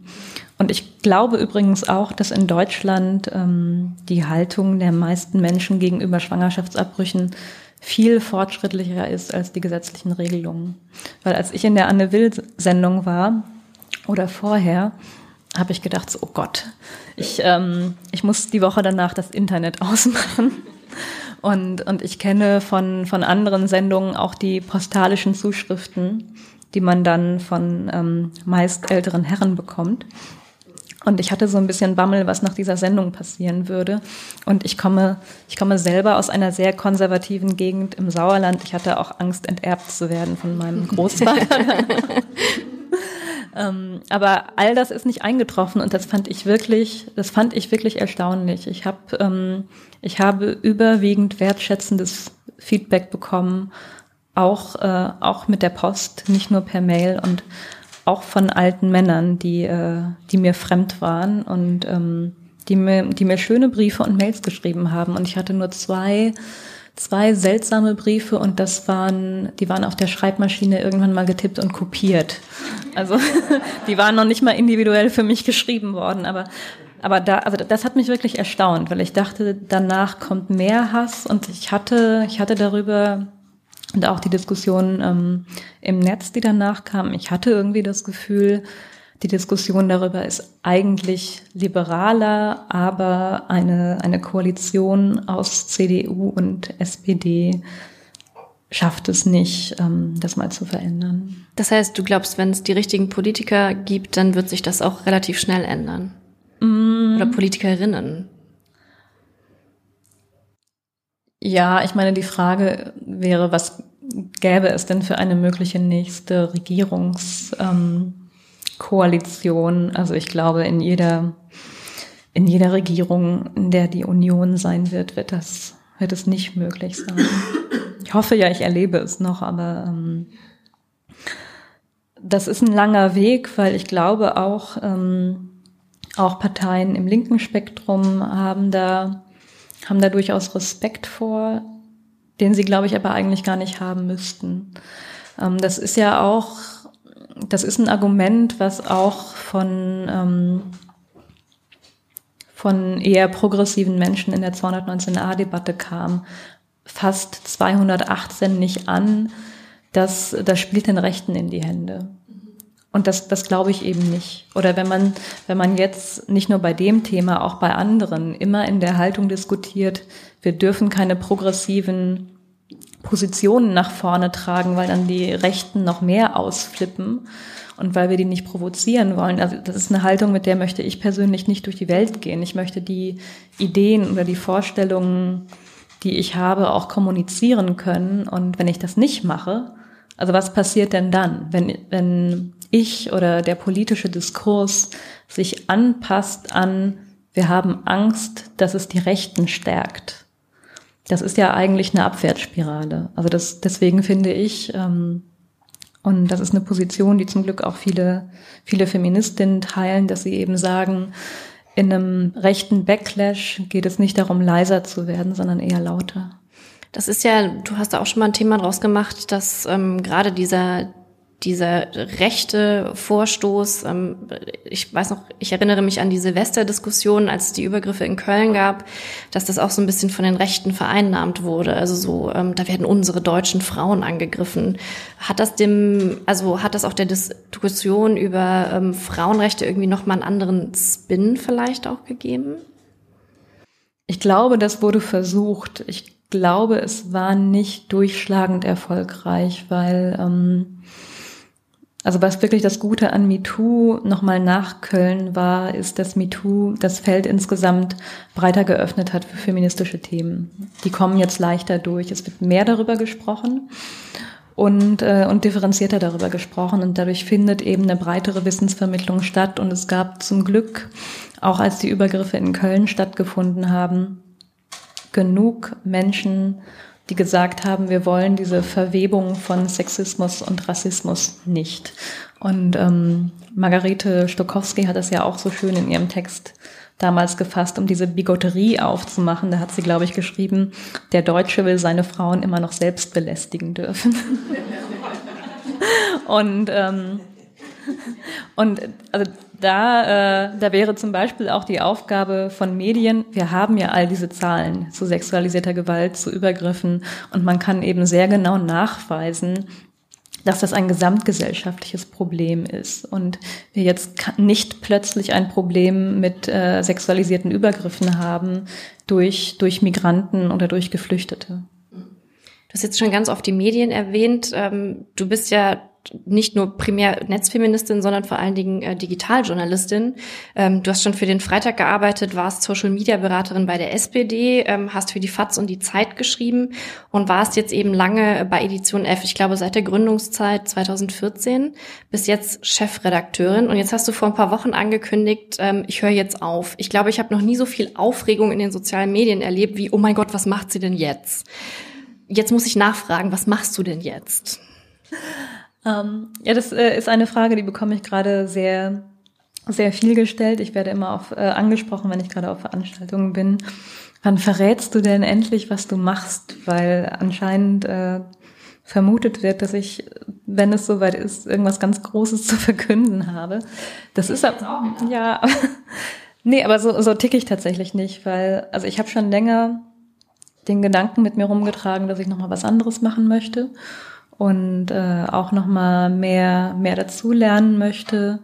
Und ich glaube übrigens auch, dass in Deutschland ähm, die Haltung der meisten Menschen gegenüber Schwangerschaftsabbrüchen viel fortschrittlicher ist als die gesetzlichen Regelungen. Weil als ich in der Anne Will-Sendung war oder vorher, habe ich gedacht, so, oh Gott, ich, ähm, ich muss die Woche danach das Internet ausmachen. Und, und ich kenne von, von anderen Sendungen auch die postalischen Zuschriften, die man dann von ähm, meist älteren Herren bekommt. Und ich hatte so ein bisschen Bammel, was nach dieser Sendung passieren würde. Und ich komme, ich komme selber aus einer sehr konservativen Gegend im Sauerland. Ich hatte auch Angst, enterbt zu werden von meinem Großvater. ähm, aber all das ist nicht eingetroffen und das fand ich wirklich, das fand ich wirklich erstaunlich. Ich habe, ähm, ich habe überwiegend wertschätzendes Feedback bekommen, auch, äh, auch mit der Post, nicht nur per Mail und auch von alten Männern, die, äh, die mir fremd waren und ähm, die, mir, die mir schöne Briefe und Mails geschrieben haben. Und ich hatte nur zwei, zwei seltsame Briefe und das waren, die waren auf der Schreibmaschine irgendwann mal getippt und kopiert. Also die waren noch nicht mal individuell für mich geschrieben worden, aber aber da, also das hat mich wirklich erstaunt, weil ich dachte, danach kommt mehr Hass und ich hatte, ich hatte darüber und auch die Diskussion ähm, im Netz, die danach kam, ich hatte irgendwie das Gefühl, die Diskussion darüber ist eigentlich liberaler, aber eine, eine Koalition aus CDU und SPD schafft es nicht, ähm, das mal zu verändern. Das heißt, du glaubst, wenn es die richtigen Politiker gibt, dann wird sich das auch relativ schnell ändern? Mm. Oder Politikerinnen? Ja, ich meine, die Frage wäre, was gäbe es denn für eine mögliche nächste Regierungskoalition? Ähm, also ich glaube, in jeder, in jeder Regierung, in der die Union sein wird, wird das, wird es nicht möglich sein. Ich hoffe ja, ich erlebe es noch, aber ähm, das ist ein langer Weg, weil ich glaube auch, ähm, auch Parteien im linken Spektrum haben da, haben da durchaus Respekt vor, den sie, glaube ich, aber eigentlich gar nicht haben müssten. Ähm, das ist ja auch, das ist ein Argument, was auch von, ähm, von eher progressiven Menschen in der 219a-Debatte kam. Fast 218 nicht an, das, das spielt den Rechten in die Hände. Und das, das glaube ich eben nicht. Oder wenn man, wenn man jetzt nicht nur bei dem Thema, auch bei anderen immer in der Haltung diskutiert, wir dürfen keine progressiven Positionen nach vorne tragen, weil dann die Rechten noch mehr ausflippen und weil wir die nicht provozieren wollen. Also das ist eine Haltung, mit der möchte ich persönlich nicht durch die Welt gehen. Ich möchte die Ideen oder die Vorstellungen, die ich habe, auch kommunizieren können. Und wenn ich das nicht mache, also was passiert denn dann, wenn, wenn ich oder der politische Diskurs sich anpasst an, wir haben Angst, dass es die Rechten stärkt? Das ist ja eigentlich eine Abwärtsspirale. Also das, deswegen finde ich, ähm, und das ist eine Position, die zum Glück auch viele, viele Feministinnen teilen, dass sie eben sagen, in einem rechten Backlash geht es nicht darum, leiser zu werden, sondern eher lauter. Das ist ja, du hast da auch schon mal ein Thema draus gemacht, dass ähm, gerade dieser dieser rechte Vorstoß, ähm, ich weiß noch, ich erinnere mich an die Silvesterdiskussion, als es die Übergriffe in Köln gab, dass das auch so ein bisschen von den Rechten vereinnahmt wurde. Also so, ähm, da werden unsere deutschen Frauen angegriffen. Hat das dem, also hat das auch der Diskussion über ähm, Frauenrechte irgendwie nochmal einen anderen Spin vielleicht auch gegeben? Ich glaube, das wurde versucht. Ich glaube, es war nicht durchschlagend erfolgreich, weil ähm, also was wirklich das Gute an MeToo nochmal nach Köln war, ist, dass MeToo das Feld insgesamt breiter geöffnet hat für feministische Themen. Die kommen jetzt leichter durch. Es wird mehr darüber gesprochen und, äh, und differenzierter darüber gesprochen und dadurch findet eben eine breitere Wissensvermittlung statt und es gab zum Glück, auch als die Übergriffe in Köln stattgefunden haben, genug Menschen die gesagt haben, wir wollen diese Verwebung von Sexismus und Rassismus nicht. Und ähm, Margarete Stokowski hat das ja auch so schön in ihrem Text damals gefasst, um diese Bigotterie aufzumachen. Da hat sie, glaube ich, geschrieben, der Deutsche will seine Frauen immer noch selbst belästigen dürfen. und ähm, und also da, äh, da wäre zum Beispiel auch die Aufgabe von Medien, wir haben ja all diese Zahlen zu sexualisierter Gewalt, zu Übergriffen und man kann eben sehr genau nachweisen, dass das ein gesamtgesellschaftliches Problem ist und wir jetzt nicht plötzlich ein Problem mit äh, sexualisierten Übergriffen haben durch, durch Migranten oder durch Geflüchtete. Du hast jetzt schon ganz oft die Medien erwähnt. Ähm, du bist ja nicht nur primär Netzfeministin, sondern vor allen Dingen äh, Digitaljournalistin. Ähm, du hast schon für den Freitag gearbeitet, warst Social Media Beraterin bei der SPD, ähm, hast für die FAZ und die Zeit geschrieben und warst jetzt eben lange bei Edition F, ich glaube seit der Gründungszeit 2014, bis jetzt Chefredakteurin. Und jetzt hast du vor ein paar Wochen angekündigt, ähm, ich höre jetzt auf. Ich glaube, ich habe noch nie so viel Aufregung in den sozialen Medien erlebt wie, oh mein Gott, was macht sie denn jetzt? Jetzt muss ich nachfragen, was machst du denn jetzt? Ähm, ja, das äh, ist eine Frage, die bekomme ich gerade sehr, sehr viel gestellt. Ich werde immer auf, äh, angesprochen, wenn ich gerade auf Veranstaltungen bin. Wann verrätst du denn endlich, was du machst? Weil anscheinend äh, vermutet wird, dass ich, wenn es soweit ist, irgendwas ganz Großes zu verkünden habe. Das ich ist aber, ja, nee, aber so, so ticke ich tatsächlich nicht, weil, also ich habe schon länger den Gedanken mit mir rumgetragen, dass ich nochmal was anderes machen möchte und äh, auch noch mal mehr mehr dazu lernen möchte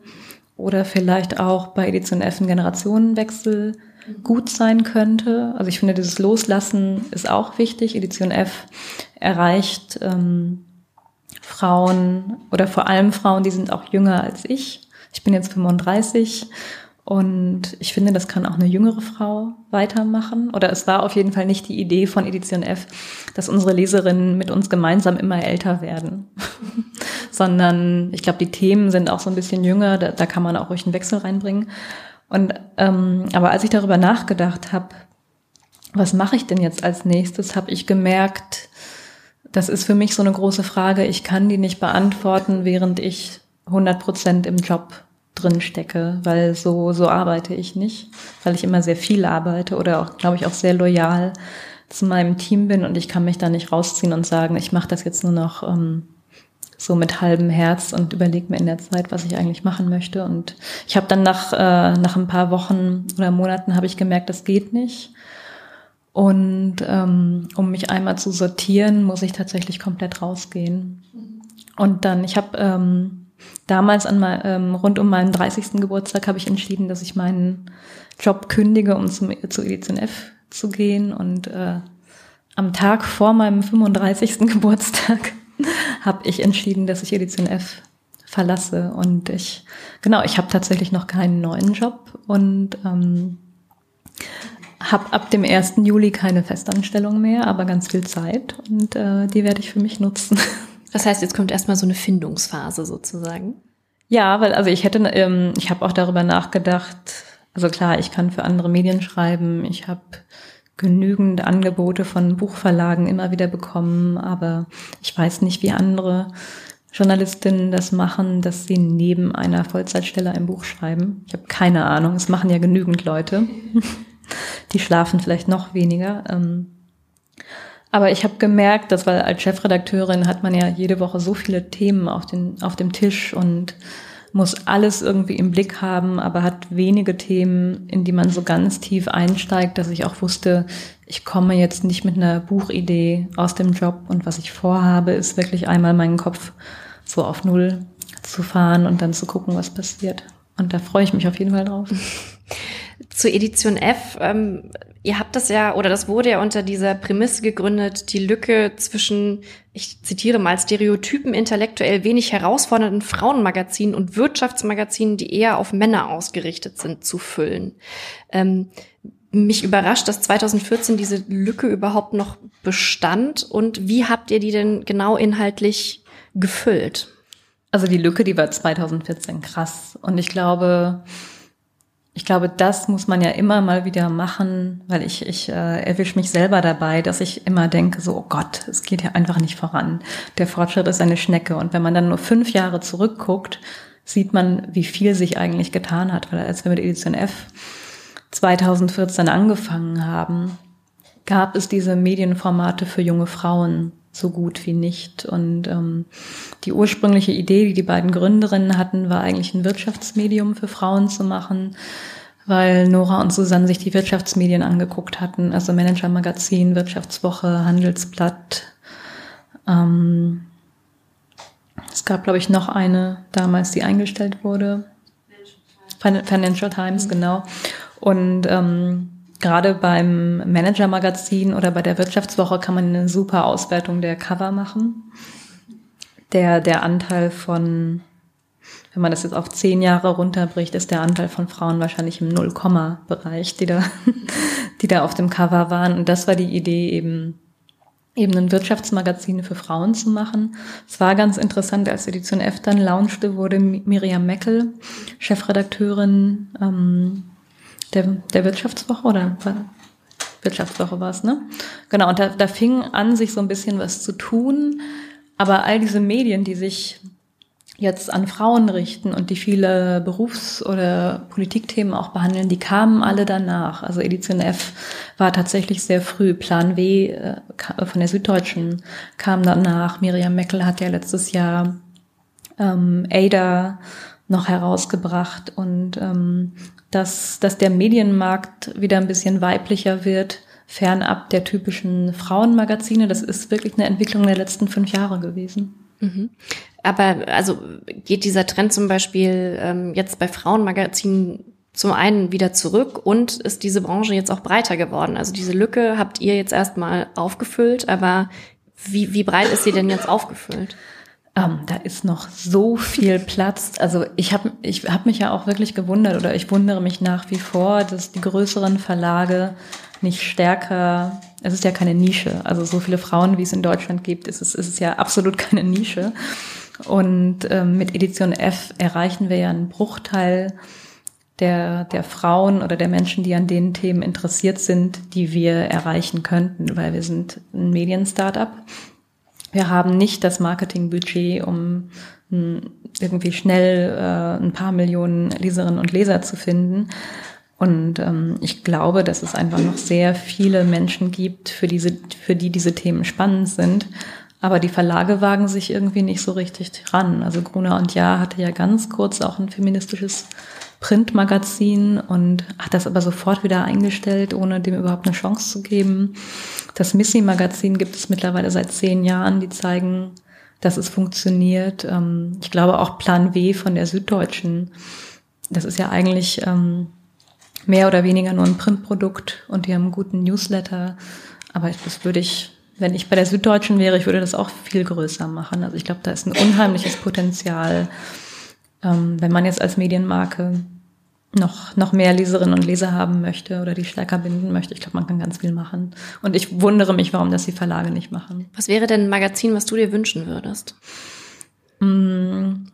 oder vielleicht auch bei Edition F ein Generationenwechsel gut sein könnte. Also ich finde, dieses Loslassen ist auch wichtig. Edition F erreicht ähm, Frauen oder vor allem Frauen, die sind auch jünger als ich. Ich bin jetzt 35 und ich finde, das kann auch eine jüngere Frau weitermachen. Oder es war auf jeden Fall nicht die Idee von Edition F, dass unsere Leserinnen mit uns gemeinsam immer älter werden. Sondern ich glaube, die Themen sind auch so ein bisschen jünger, da, da kann man auch ruhig einen Wechsel reinbringen. Und ähm, aber als ich darüber nachgedacht habe, was mache ich denn jetzt als nächstes, habe ich gemerkt, das ist für mich so eine große Frage. Ich kann die nicht beantworten, während ich 100 Prozent im Job drin stecke, weil so, so arbeite ich nicht, weil ich immer sehr viel arbeite oder auch, glaube ich, auch sehr loyal zu meinem Team bin und ich kann mich da nicht rausziehen und sagen, ich mache das jetzt nur noch ähm, so mit halbem Herz und überlege mir in der Zeit, was ich eigentlich machen möchte. Und ich habe dann nach, äh, nach ein paar Wochen oder Monaten habe ich gemerkt, das geht nicht. Und ähm, um mich einmal zu sortieren, muss ich tatsächlich komplett rausgehen. Und dann, ich habe ähm, damals an mein, ähm, rund um meinen 30. Geburtstag habe ich entschieden, dass ich meinen Job kündige, um zum, zu Edition F zu gehen. Und äh, am Tag vor meinem 35. Geburtstag habe ich entschieden, dass ich Edition F verlasse. Und ich, genau, ich habe tatsächlich noch keinen neuen Job und ähm, habe ab dem 1. Juli keine Festanstellung mehr, aber ganz viel Zeit und äh, die werde ich für mich nutzen. Das heißt, jetzt kommt erstmal so eine Findungsphase sozusagen. Ja, weil also ich hätte, ähm, ich habe auch darüber nachgedacht. Also klar, ich kann für andere Medien schreiben. Ich habe genügend Angebote von Buchverlagen immer wieder bekommen, aber ich weiß nicht, wie andere Journalistinnen das machen, dass sie neben einer Vollzeitstelle ein Buch schreiben. Ich habe keine Ahnung. Es machen ja genügend Leute. Die schlafen vielleicht noch weniger. Ähm, aber ich habe gemerkt, dass weil als Chefredakteurin hat man ja jede Woche so viele Themen auf, den, auf dem Tisch und muss alles irgendwie im Blick haben, aber hat wenige Themen, in die man so ganz tief einsteigt, dass ich auch wusste, ich komme jetzt nicht mit einer Buchidee aus dem Job und was ich vorhabe, ist wirklich einmal meinen Kopf so auf Null zu fahren und dann zu gucken, was passiert. Und da freue ich mich auf jeden Fall drauf. Zur Edition F, ähm, ihr habt das ja, oder das wurde ja unter dieser Prämisse gegründet, die Lücke zwischen, ich zitiere mal, Stereotypen intellektuell wenig herausfordernden Frauenmagazinen und Wirtschaftsmagazinen, die eher auf Männer ausgerichtet sind, zu füllen. Ähm, mich überrascht, dass 2014 diese Lücke überhaupt noch bestand. Und wie habt ihr die denn genau inhaltlich gefüllt? Also die Lücke, die war 2014 krass. Und ich glaube, ich glaube, das muss man ja immer mal wieder machen, weil ich, ich äh, erwische mich selber dabei, dass ich immer denke, so, oh Gott, es geht ja einfach nicht voran. Der Fortschritt ist eine Schnecke. Und wenn man dann nur fünf Jahre zurückguckt, sieht man, wie viel sich eigentlich getan hat. Weil als wir mit Edition F 2014 angefangen haben, gab es diese Medienformate für junge Frauen so gut wie nicht. Und ähm, die ursprüngliche Idee, die die beiden Gründerinnen hatten, war eigentlich ein Wirtschaftsmedium für Frauen zu machen, weil Nora und Susanne sich die Wirtschaftsmedien angeguckt hatten, also Manager Magazin, Wirtschaftswoche, Handelsblatt. Ähm, es gab, glaube ich, noch eine damals, die eingestellt wurde. Financial Times, mhm. genau. Und ähm, gerade beim Manager-Magazin oder bei der Wirtschaftswoche kann man eine super Auswertung der Cover machen. Der, der Anteil von, wenn man das jetzt auf zehn Jahre runterbricht, ist der Anteil von Frauen wahrscheinlich im Null-Komma-Bereich, die da, die da auf dem Cover waren. Und das war die Idee eben, eben ein Wirtschaftsmagazin für Frauen zu machen. Es war ganz interessant, als Edition F dann launchte, wurde Miriam Meckel, Chefredakteurin ähm, der, der Wirtschaftswoche oder Wirtschaftswoche war es, ne? Genau, und da, da fing an, sich so ein bisschen was zu tun. Aber all diese Medien, die sich jetzt an Frauen richten und die viele Berufs- oder Politikthemen auch behandeln, die kamen alle danach. Also Edition F war tatsächlich sehr früh. Plan W äh, von der Süddeutschen kam danach. Miriam Meckel hat ja letztes Jahr ähm, Ada noch herausgebracht und ähm, dass, dass der Medienmarkt wieder ein bisschen weiblicher wird, fernab der typischen Frauenmagazine. Das ist wirklich eine Entwicklung der letzten fünf Jahre gewesen. Mhm. Aber also geht dieser Trend zum Beispiel ähm, jetzt bei Frauenmagazinen zum einen wieder zurück und ist diese Branche jetzt auch breiter geworden? Also diese Lücke habt ihr jetzt erstmal aufgefüllt, aber wie, wie breit ist sie denn jetzt aufgefüllt? Ähm, da ist noch so viel Platz. Also ich habe ich hab mich ja auch wirklich gewundert oder ich wundere mich nach wie vor, dass die größeren Verlage nicht stärker, es ist ja keine Nische. Also so viele Frauen, wie es in Deutschland gibt, ist es, ist es ja absolut keine Nische. Und ähm, mit Edition F erreichen wir ja einen Bruchteil der, der Frauen oder der Menschen, die an den Themen interessiert sind, die wir erreichen könnten, weil wir sind ein Medien-Startup. Wir haben nicht das Marketingbudget, um hm, irgendwie schnell äh, ein paar Millionen Leserinnen und Leser zu finden. Und ähm, ich glaube, dass es einfach noch sehr viele Menschen gibt, für, diese, für die diese Themen spannend sind. Aber die Verlage wagen sich irgendwie nicht so richtig ran. Also Gruner und Ja hatte ja ganz kurz auch ein feministisches Printmagazin und hat das aber sofort wieder eingestellt, ohne dem überhaupt eine Chance zu geben. Das Missy-Magazin gibt es mittlerweile seit zehn Jahren, die zeigen, dass es funktioniert. Ähm, ich glaube auch Plan W von der Süddeutschen. Das ist ja eigentlich ähm, mehr oder weniger nur ein Printprodukt und die haben einen guten Newsletter. Aber das würde ich, wenn ich bei der Süddeutschen wäre, ich würde das auch viel größer machen. Also ich glaube, da ist ein unheimliches Potenzial ähm, wenn man jetzt als Medienmarke noch, noch mehr Leserinnen und Leser haben möchte oder die stärker binden möchte. Ich glaube, man kann ganz viel machen. Und ich wundere mich, warum das die Verlage nicht machen. Was wäre denn ein Magazin, was du dir wünschen würdest? Mm.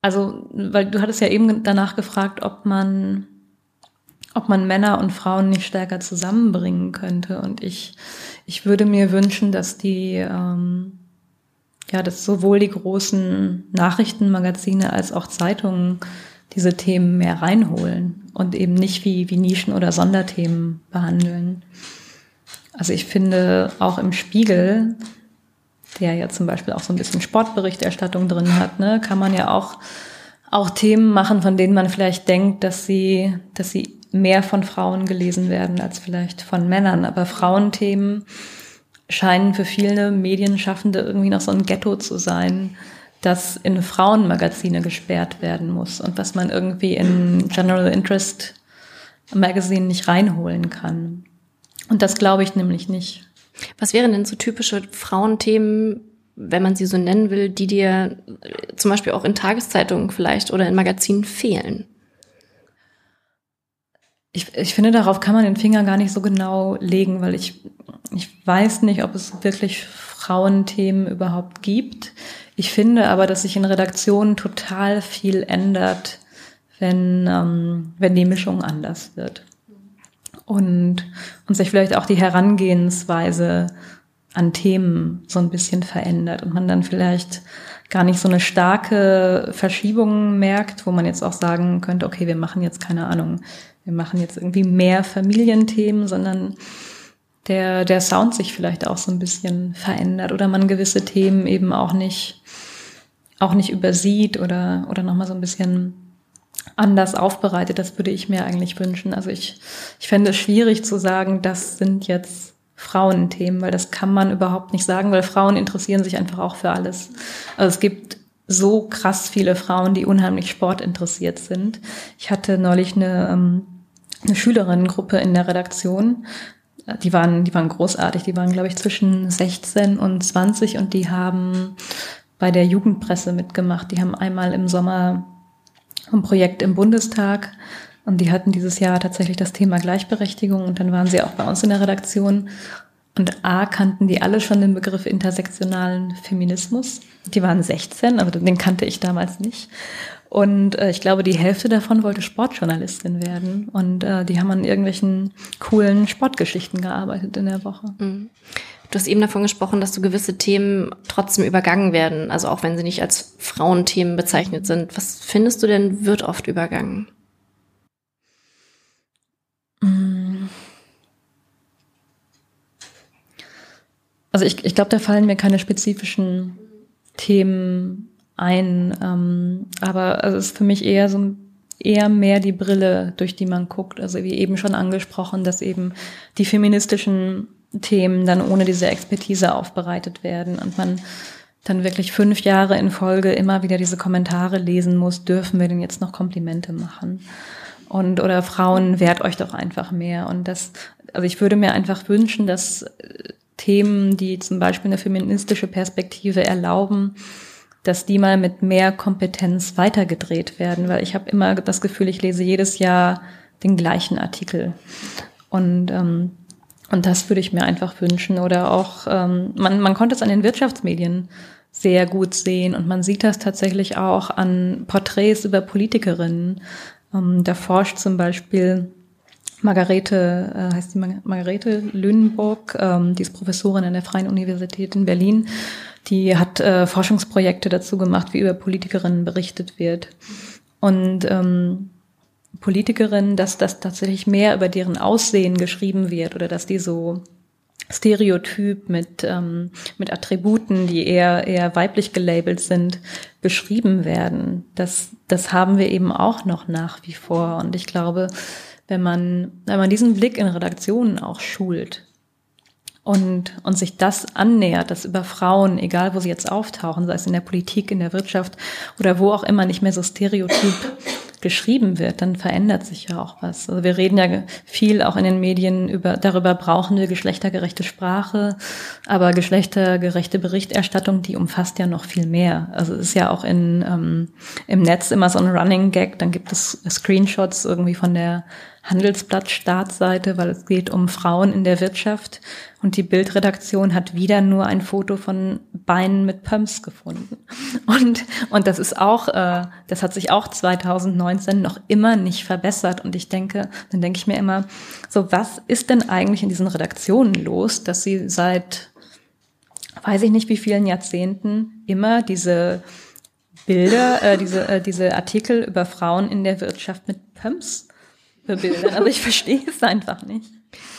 Also, weil du hattest ja eben danach gefragt, ob man, ob man Männer und Frauen nicht stärker zusammenbringen könnte. Und ich, ich würde mir wünschen, dass die, ähm, ja, dass sowohl die großen Nachrichtenmagazine als auch Zeitungen diese Themen mehr reinholen und eben nicht wie, wie Nischen oder Sonderthemen behandeln. Also ich finde auch im Spiegel, der ja zum Beispiel auch so ein bisschen Sportberichterstattung drin hat, ne, kann man ja auch, auch Themen machen, von denen man vielleicht denkt, dass sie, dass sie mehr von Frauen gelesen werden als vielleicht von Männern. Aber Frauenthemen, scheinen für viele Medienschaffende irgendwie noch so ein Ghetto zu sein, das in Frauenmagazine gesperrt werden muss und was man irgendwie in General Interest Magazine nicht reinholen kann. Und das glaube ich nämlich nicht. Was wären denn so typische Frauenthemen, wenn man sie so nennen will, die dir zum Beispiel auch in Tageszeitungen vielleicht oder in Magazinen fehlen? Ich, ich finde, darauf kann man den Finger gar nicht so genau legen, weil ich, ich weiß nicht, ob es wirklich Frauenthemen überhaupt gibt. Ich finde aber, dass sich in Redaktionen total viel ändert, wenn, ähm, wenn die Mischung anders wird. Und, und sich vielleicht auch die Herangehensweise an Themen so ein bisschen verändert und man dann vielleicht gar nicht so eine starke Verschiebung merkt, wo man jetzt auch sagen könnte, okay, wir machen jetzt keine Ahnung, wir machen jetzt irgendwie mehr Familienthemen, sondern der, der Sound sich vielleicht auch so ein bisschen verändert oder man gewisse Themen eben auch nicht, auch nicht übersieht oder, oder nochmal so ein bisschen anders aufbereitet. Das würde ich mir eigentlich wünschen. Also ich, ich fände es schwierig zu sagen, das sind jetzt Frauenthemen, weil das kann man überhaupt nicht sagen, weil Frauen interessieren sich einfach auch für alles. Also es gibt so krass viele Frauen, die unheimlich sportinteressiert sind. Ich hatte neulich eine ähm, eine Schülerinnengruppe in der Redaktion. Die waren, die waren großartig. Die waren, glaube ich, zwischen 16 und 20 und die haben bei der Jugendpresse mitgemacht. Die haben einmal im Sommer ein Projekt im Bundestag und die hatten dieses Jahr tatsächlich das Thema Gleichberechtigung und dann waren sie auch bei uns in der Redaktion. Und A kannten die alle schon den Begriff intersektionalen Feminismus. Die waren 16, also den kannte ich damals nicht. Und äh, ich glaube, die Hälfte davon wollte Sportjournalistin werden. Und äh, die haben an irgendwelchen coolen Sportgeschichten gearbeitet in der Woche. Mhm. Du hast eben davon gesprochen, dass so gewisse Themen trotzdem übergangen werden, also auch wenn sie nicht als Frauenthemen bezeichnet sind. Was findest du denn, wird oft übergangen? Mm. Also ich, ich glaube, da fallen mir keine spezifischen Themen ein. Ähm, aber es ist für mich eher so eher mehr die Brille, durch die man guckt. Also wie eben schon angesprochen, dass eben die feministischen Themen dann ohne diese Expertise aufbereitet werden und man dann wirklich fünf Jahre in Folge immer wieder diese Kommentare lesen muss, dürfen wir denn jetzt noch Komplimente machen? Und oder Frauen, wehrt euch doch einfach mehr. Und das, also ich würde mir einfach wünschen, dass äh, Themen, die zum Beispiel eine feministische Perspektive erlauben, dass die mal mit mehr Kompetenz weitergedreht werden, weil ich habe immer das Gefühl, ich lese jedes Jahr den gleichen Artikel. Und ähm, und das würde ich mir einfach wünschen. Oder auch, ähm, man, man konnte es an den Wirtschaftsmedien sehr gut sehen. Und man sieht das tatsächlich auch an Porträts über Politikerinnen. Ähm, da forscht zum Beispiel Margarete, äh, heißt die Mar Margarete Lünenburg, ähm, die ist Professorin an der Freien Universität in Berlin. Die hat äh, Forschungsprojekte dazu gemacht, wie über Politikerinnen berichtet wird. Und ähm, Politikerinnen, dass das tatsächlich mehr über deren Aussehen geschrieben wird oder dass die so Stereotyp mit, ähm, mit Attributen, die eher, eher weiblich gelabelt sind, beschrieben werden. Das, das haben wir eben auch noch nach wie vor. Und ich glaube, wenn man, wenn man diesen Blick in Redaktionen auch schult und, und sich das annähert, dass über Frauen, egal wo sie jetzt auftauchen, sei es in der Politik, in der Wirtschaft oder wo auch immer, nicht mehr so stereotyp geschrieben wird, dann verändert sich ja auch was. Also wir reden ja viel auch in den Medien über, darüber brauchen wir geschlechtergerechte Sprache, aber geschlechtergerechte Berichterstattung, die umfasst ja noch viel mehr. Also es ist ja auch in, ähm, im Netz immer so ein Running Gag, dann gibt es Screenshots irgendwie von der Handelsblatt Startseite, weil es geht um Frauen in der Wirtschaft und die Bildredaktion hat wieder nur ein Foto von Beinen mit Pumps gefunden. Und, und das ist auch, äh, das hat sich auch 2019 noch immer nicht verbessert. Und ich denke, dann denke ich mir immer, so was ist denn eigentlich in diesen Redaktionen los, dass sie seit, weiß ich nicht wie vielen Jahrzehnten immer diese Bilder, äh, diese, äh, diese Artikel über Frauen in der Wirtschaft mit Pumps bebildern. Also ich verstehe es einfach nicht.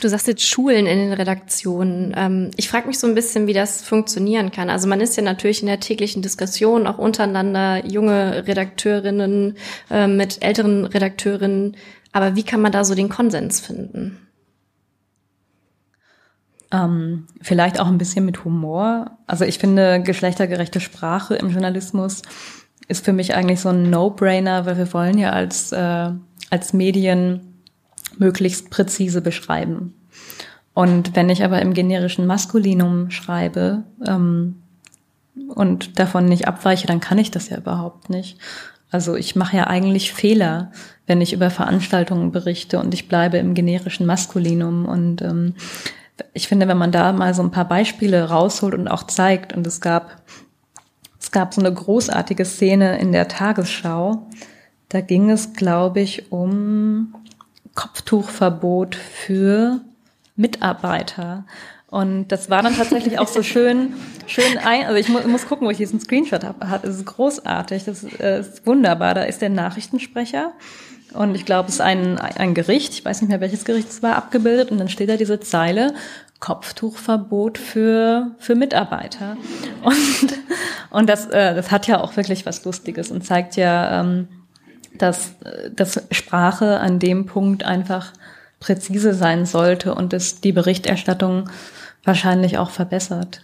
Du sagst jetzt Schulen in den Redaktionen. Ähm, ich frage mich so ein bisschen, wie das funktionieren kann. Also man ist ja natürlich in der täglichen Diskussion auch untereinander, junge Redakteurinnen äh, mit älteren Redakteurinnen. Aber wie kann man da so den Konsens finden? Ähm, vielleicht auch ein bisschen mit Humor. Also ich finde, geschlechtergerechte Sprache im Journalismus ist für mich eigentlich so ein No-Brainer, weil wir wollen ja als äh, als Medien möglichst präzise beschreiben. Und wenn ich aber im generischen Maskulinum schreibe ähm, und davon nicht abweiche, dann kann ich das ja überhaupt nicht. Also ich mache ja eigentlich Fehler, wenn ich über Veranstaltungen berichte und ich bleibe im generischen Maskulinum. Und ähm, ich finde, wenn man da mal so ein paar Beispiele rausholt und auch zeigt, und es gab, es gab so eine großartige Szene in der Tagesschau, da ging es, glaube ich, um Kopftuchverbot für Mitarbeiter. Und das war dann tatsächlich auch so schön, schön ein. Also ich muss, muss gucken, wo ich diesen Screenshot habe. Das ist großartig, das äh, ist wunderbar. Da ist der Nachrichtensprecher und ich glaube, es ist ein, ein Gericht. Ich weiß nicht mehr, welches Gericht es war, abgebildet. Und dann steht da diese Zeile: Kopftuchverbot für für Mitarbeiter. Und und das äh, das hat ja auch wirklich was Lustiges und zeigt ja ähm, dass, dass Sprache an dem Punkt einfach präzise sein sollte und es die Berichterstattung wahrscheinlich auch verbessert.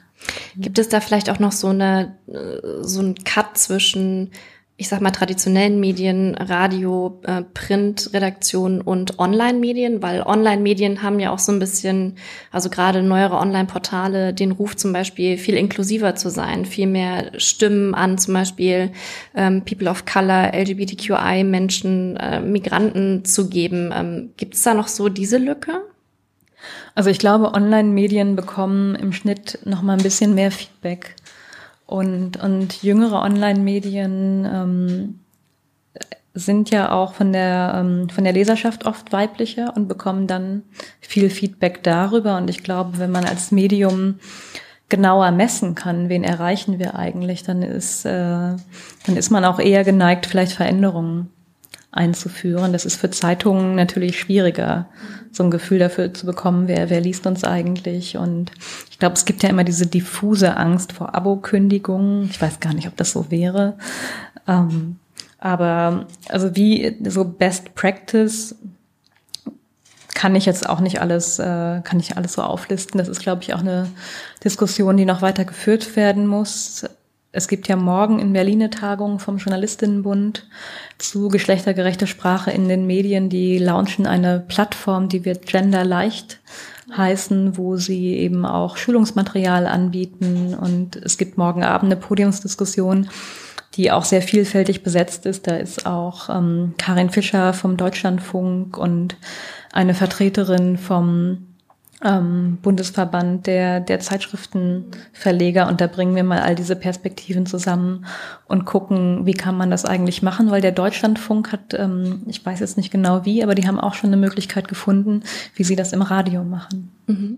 Gibt es da vielleicht auch noch so eine so ein Cut zwischen ich sag mal, traditionellen Medien, Radio, äh, Print, Redaktion und Online-Medien, weil Online-Medien haben ja auch so ein bisschen, also gerade neuere Online-Portale, den Ruf zum Beispiel viel inklusiver zu sein, viel mehr Stimmen an zum Beispiel ähm, People of Color, LGBTQI-Menschen, äh, Migranten zu geben. Ähm, Gibt es da noch so diese Lücke? Also ich glaube, Online-Medien bekommen im Schnitt noch mal ein bisschen mehr Feedback und, und jüngere Online-Medien ähm, sind ja auch von der, ähm, von der Leserschaft oft weiblicher und bekommen dann viel Feedback darüber. Und ich glaube, wenn man als Medium genauer messen kann, wen erreichen wir eigentlich, dann ist, äh, dann ist man auch eher geneigt, vielleicht Veränderungen einzuführen. Das ist für Zeitungen natürlich schwieriger, so ein Gefühl dafür zu bekommen, wer, wer liest uns eigentlich. Und ich glaube, es gibt ja immer diese diffuse Angst vor Abokündigungen. Ich weiß gar nicht, ob das so wäre. Ähm, aber also wie so Best Practice kann ich jetzt auch nicht alles, äh, kann ich alles so auflisten. Das ist, glaube ich, auch eine Diskussion, die noch weiter geführt werden muss. Es gibt ja morgen in Berlin eine Tagung vom Journalistinnenbund zu geschlechtergerechter Sprache in den Medien. Die launchen eine Plattform, die wird genderleicht heißen, wo sie eben auch Schulungsmaterial anbieten. Und es gibt morgen Abend eine Podiumsdiskussion, die auch sehr vielfältig besetzt ist. Da ist auch ähm, Karin Fischer vom Deutschlandfunk und eine Vertreterin vom ähm, Bundesverband der, der Zeitschriftenverleger und da bringen wir mal all diese Perspektiven zusammen und gucken, wie kann man das eigentlich machen, weil der Deutschlandfunk hat, ähm, ich weiß jetzt nicht genau wie, aber die haben auch schon eine Möglichkeit gefunden, wie sie das im Radio machen. Mhm.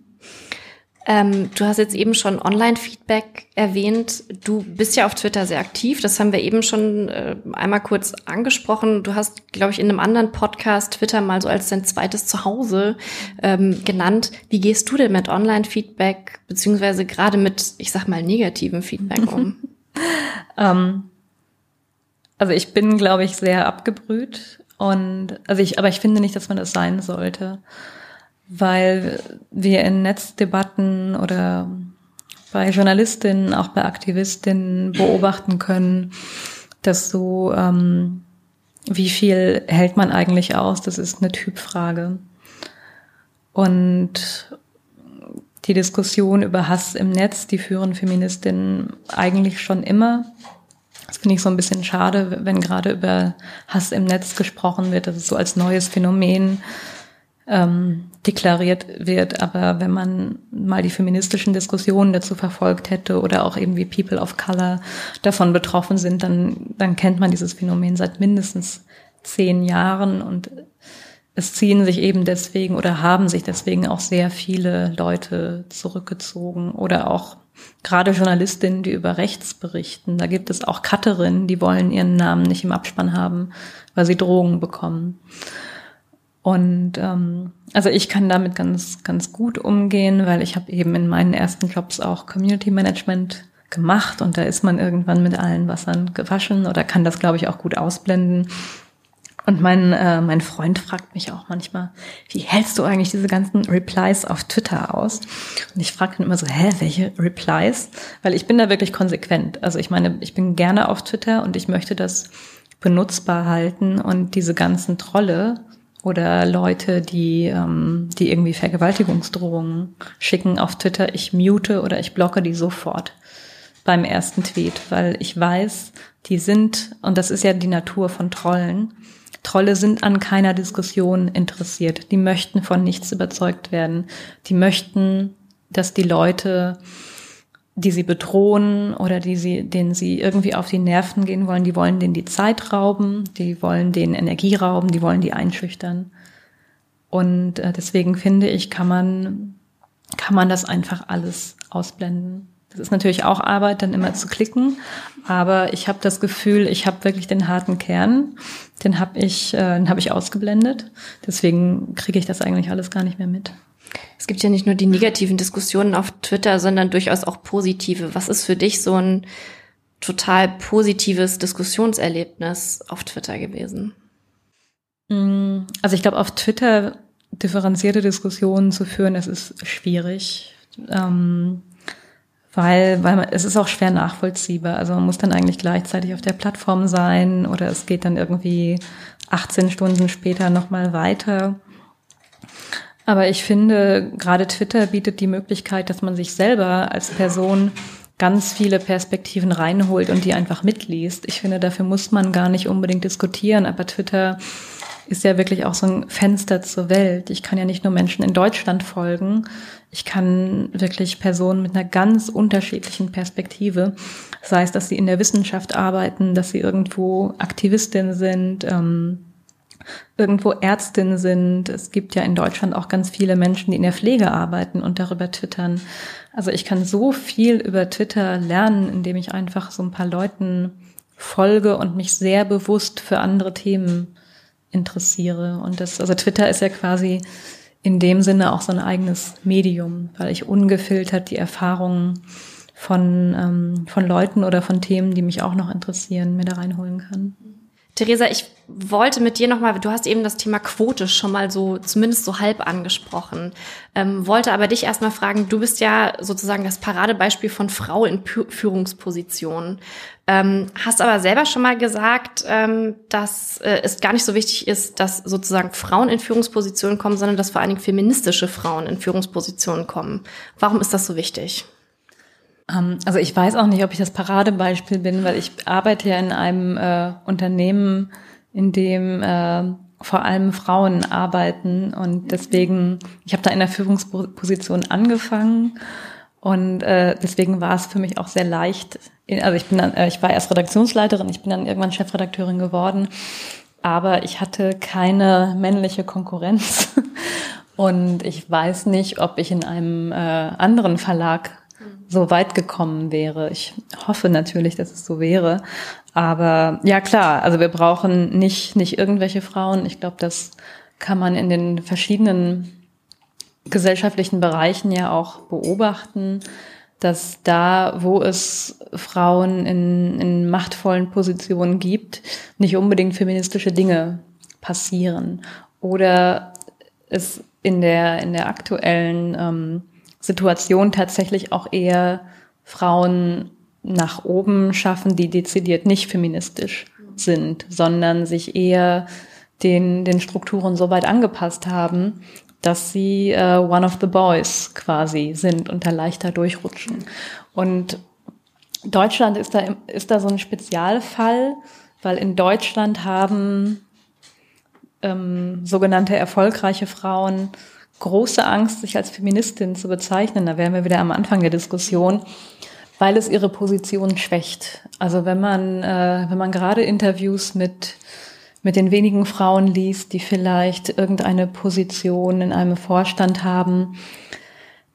Ähm, du hast jetzt eben schon Online-Feedback erwähnt. Du bist ja auf Twitter sehr aktiv. Das haben wir eben schon äh, einmal kurz angesprochen. Du hast, glaube ich, in einem anderen Podcast Twitter mal so als dein zweites Zuhause ähm, genannt. Wie gehst du denn mit Online-Feedback beziehungsweise gerade mit, ich sag mal, negativen Feedback um? ähm, also ich bin, glaube ich, sehr abgebrüht und also ich, aber ich finde nicht, dass man das sein sollte weil wir in Netzdebatten oder bei Journalistinnen, auch bei Aktivistinnen beobachten können, dass so, ähm, wie viel hält man eigentlich aus, das ist eine Typfrage. Und die Diskussion über Hass im Netz, die führen Feministinnen eigentlich schon immer. Das finde ich so ein bisschen schade, wenn gerade über Hass im Netz gesprochen wird, dass es so als neues Phänomen ähm, deklariert wird. Aber wenn man mal die feministischen Diskussionen dazu verfolgt hätte oder auch eben wie People of Color davon betroffen sind, dann, dann kennt man dieses Phänomen seit mindestens zehn Jahren und es ziehen sich eben deswegen oder haben sich deswegen auch sehr viele Leute zurückgezogen oder auch gerade Journalistinnen, die über Rechts berichten. Da gibt es auch Cutterinnen, die wollen ihren Namen nicht im Abspann haben, weil sie Drogen bekommen. Und ähm, also ich kann damit ganz, ganz gut umgehen, weil ich habe eben in meinen ersten Jobs auch Community Management gemacht und da ist man irgendwann mit allen Wassern gewaschen oder kann das, glaube ich, auch gut ausblenden. Und mein, äh, mein Freund fragt mich auch manchmal, wie hältst du eigentlich diese ganzen Replies auf Twitter aus? Und ich frage dann immer so, hä, welche Replies? Weil ich bin da wirklich konsequent. Also ich meine, ich bin gerne auf Twitter und ich möchte das benutzbar halten und diese ganzen Trolle, oder Leute, die, ähm, die irgendwie Vergewaltigungsdrohungen schicken auf Twitter, ich mute oder ich blocke die sofort beim ersten Tweet, weil ich weiß, die sind, und das ist ja die Natur von Trollen, Trolle sind an keiner Diskussion interessiert. Die möchten von nichts überzeugt werden. Die möchten, dass die Leute die sie bedrohen oder die sie, denen sie irgendwie auf die Nerven gehen wollen, die wollen denen die Zeit rauben, die wollen denen Energie rauben, die wollen die einschüchtern. Und äh, deswegen finde ich, kann man, kann man das einfach alles ausblenden. Das ist natürlich auch Arbeit, dann immer zu klicken, aber ich habe das Gefühl, ich habe wirklich den harten Kern, den habe ich, äh, den habe ich ausgeblendet. Deswegen kriege ich das eigentlich alles gar nicht mehr mit. Es gibt ja nicht nur die negativen Diskussionen auf Twitter, sondern durchaus auch positive. Was ist für dich so ein total positives Diskussionserlebnis auf Twitter gewesen? Mm, also ich glaube, auf Twitter differenzierte Diskussionen zu führen, das ist schwierig. Ähm, weil, weil man, es ist auch schwer nachvollziehbar. Also man muss dann eigentlich gleichzeitig auf der Plattform sein oder es geht dann irgendwie 18 Stunden später nochmal weiter. Aber ich finde, gerade Twitter bietet die Möglichkeit, dass man sich selber als Person ganz viele Perspektiven reinholt und die einfach mitliest. Ich finde, dafür muss man gar nicht unbedingt diskutieren, aber Twitter ist ja wirklich auch so ein Fenster zur Welt. Ich kann ja nicht nur Menschen in Deutschland folgen, ich kann wirklich Personen mit einer ganz unterschiedlichen Perspektive, sei es, dass sie in der Wissenschaft arbeiten, dass sie irgendwo Aktivistin sind, ähm, irgendwo Ärztinnen sind. Es gibt ja in Deutschland auch ganz viele Menschen, die in der Pflege arbeiten und darüber twittern. Also ich kann so viel über Twitter lernen, indem ich einfach so ein paar Leuten folge und mich sehr bewusst für andere Themen interessiere. Und das, also Twitter ist ja quasi in dem Sinne auch so ein eigenes Medium, weil ich ungefiltert die Erfahrungen von, ähm, von Leuten oder von Themen, die mich auch noch interessieren, mir da reinholen kann. Theresa, ich wollte mit dir nochmal, du hast eben das Thema Quote schon mal so, zumindest so halb angesprochen, ähm, wollte aber dich erstmal fragen, du bist ja sozusagen das Paradebeispiel von Frau in Führungspositionen. Ähm, hast aber selber schon mal gesagt, ähm, dass äh, es gar nicht so wichtig ist, dass sozusagen Frauen in Führungspositionen kommen, sondern dass vor allen Dingen feministische Frauen in Führungspositionen kommen. Warum ist das so wichtig? Ähm, also ich weiß auch nicht, ob ich das Paradebeispiel bin, weil ich arbeite ja in einem äh, Unternehmen, in dem äh, vor allem Frauen arbeiten und deswegen, ich habe da in der Führungsposition angefangen und äh, deswegen war es für mich auch sehr leicht. Also ich bin dann, äh, ich war erst Redaktionsleiterin, ich bin dann irgendwann Chefredakteurin geworden, aber ich hatte keine männliche Konkurrenz und ich weiß nicht, ob ich in einem äh, anderen Verlag so weit gekommen wäre. Ich hoffe natürlich, dass es so wäre. Aber ja klar, also wir brauchen nicht, nicht irgendwelche Frauen. Ich glaube, das kann man in den verschiedenen gesellschaftlichen Bereichen ja auch beobachten, dass da, wo es Frauen in, in machtvollen Positionen gibt, nicht unbedingt feministische Dinge passieren. Oder es in der, in der aktuellen ähm, Situation tatsächlich auch eher Frauen nach oben schaffen, die dezidiert nicht feministisch sind, sondern sich eher den, den Strukturen so weit angepasst haben, dass sie äh, one of the boys quasi sind und da leichter durchrutschen. Und Deutschland ist da, ist da so ein Spezialfall, weil in Deutschland haben ähm, sogenannte erfolgreiche Frauen große Angst, sich als Feministin zu bezeichnen. Da wären wir wieder am Anfang der Diskussion, weil es ihre Position schwächt. Also wenn man, äh, wenn man gerade Interviews mit mit den wenigen Frauen liest, die vielleicht irgendeine Position in einem Vorstand haben,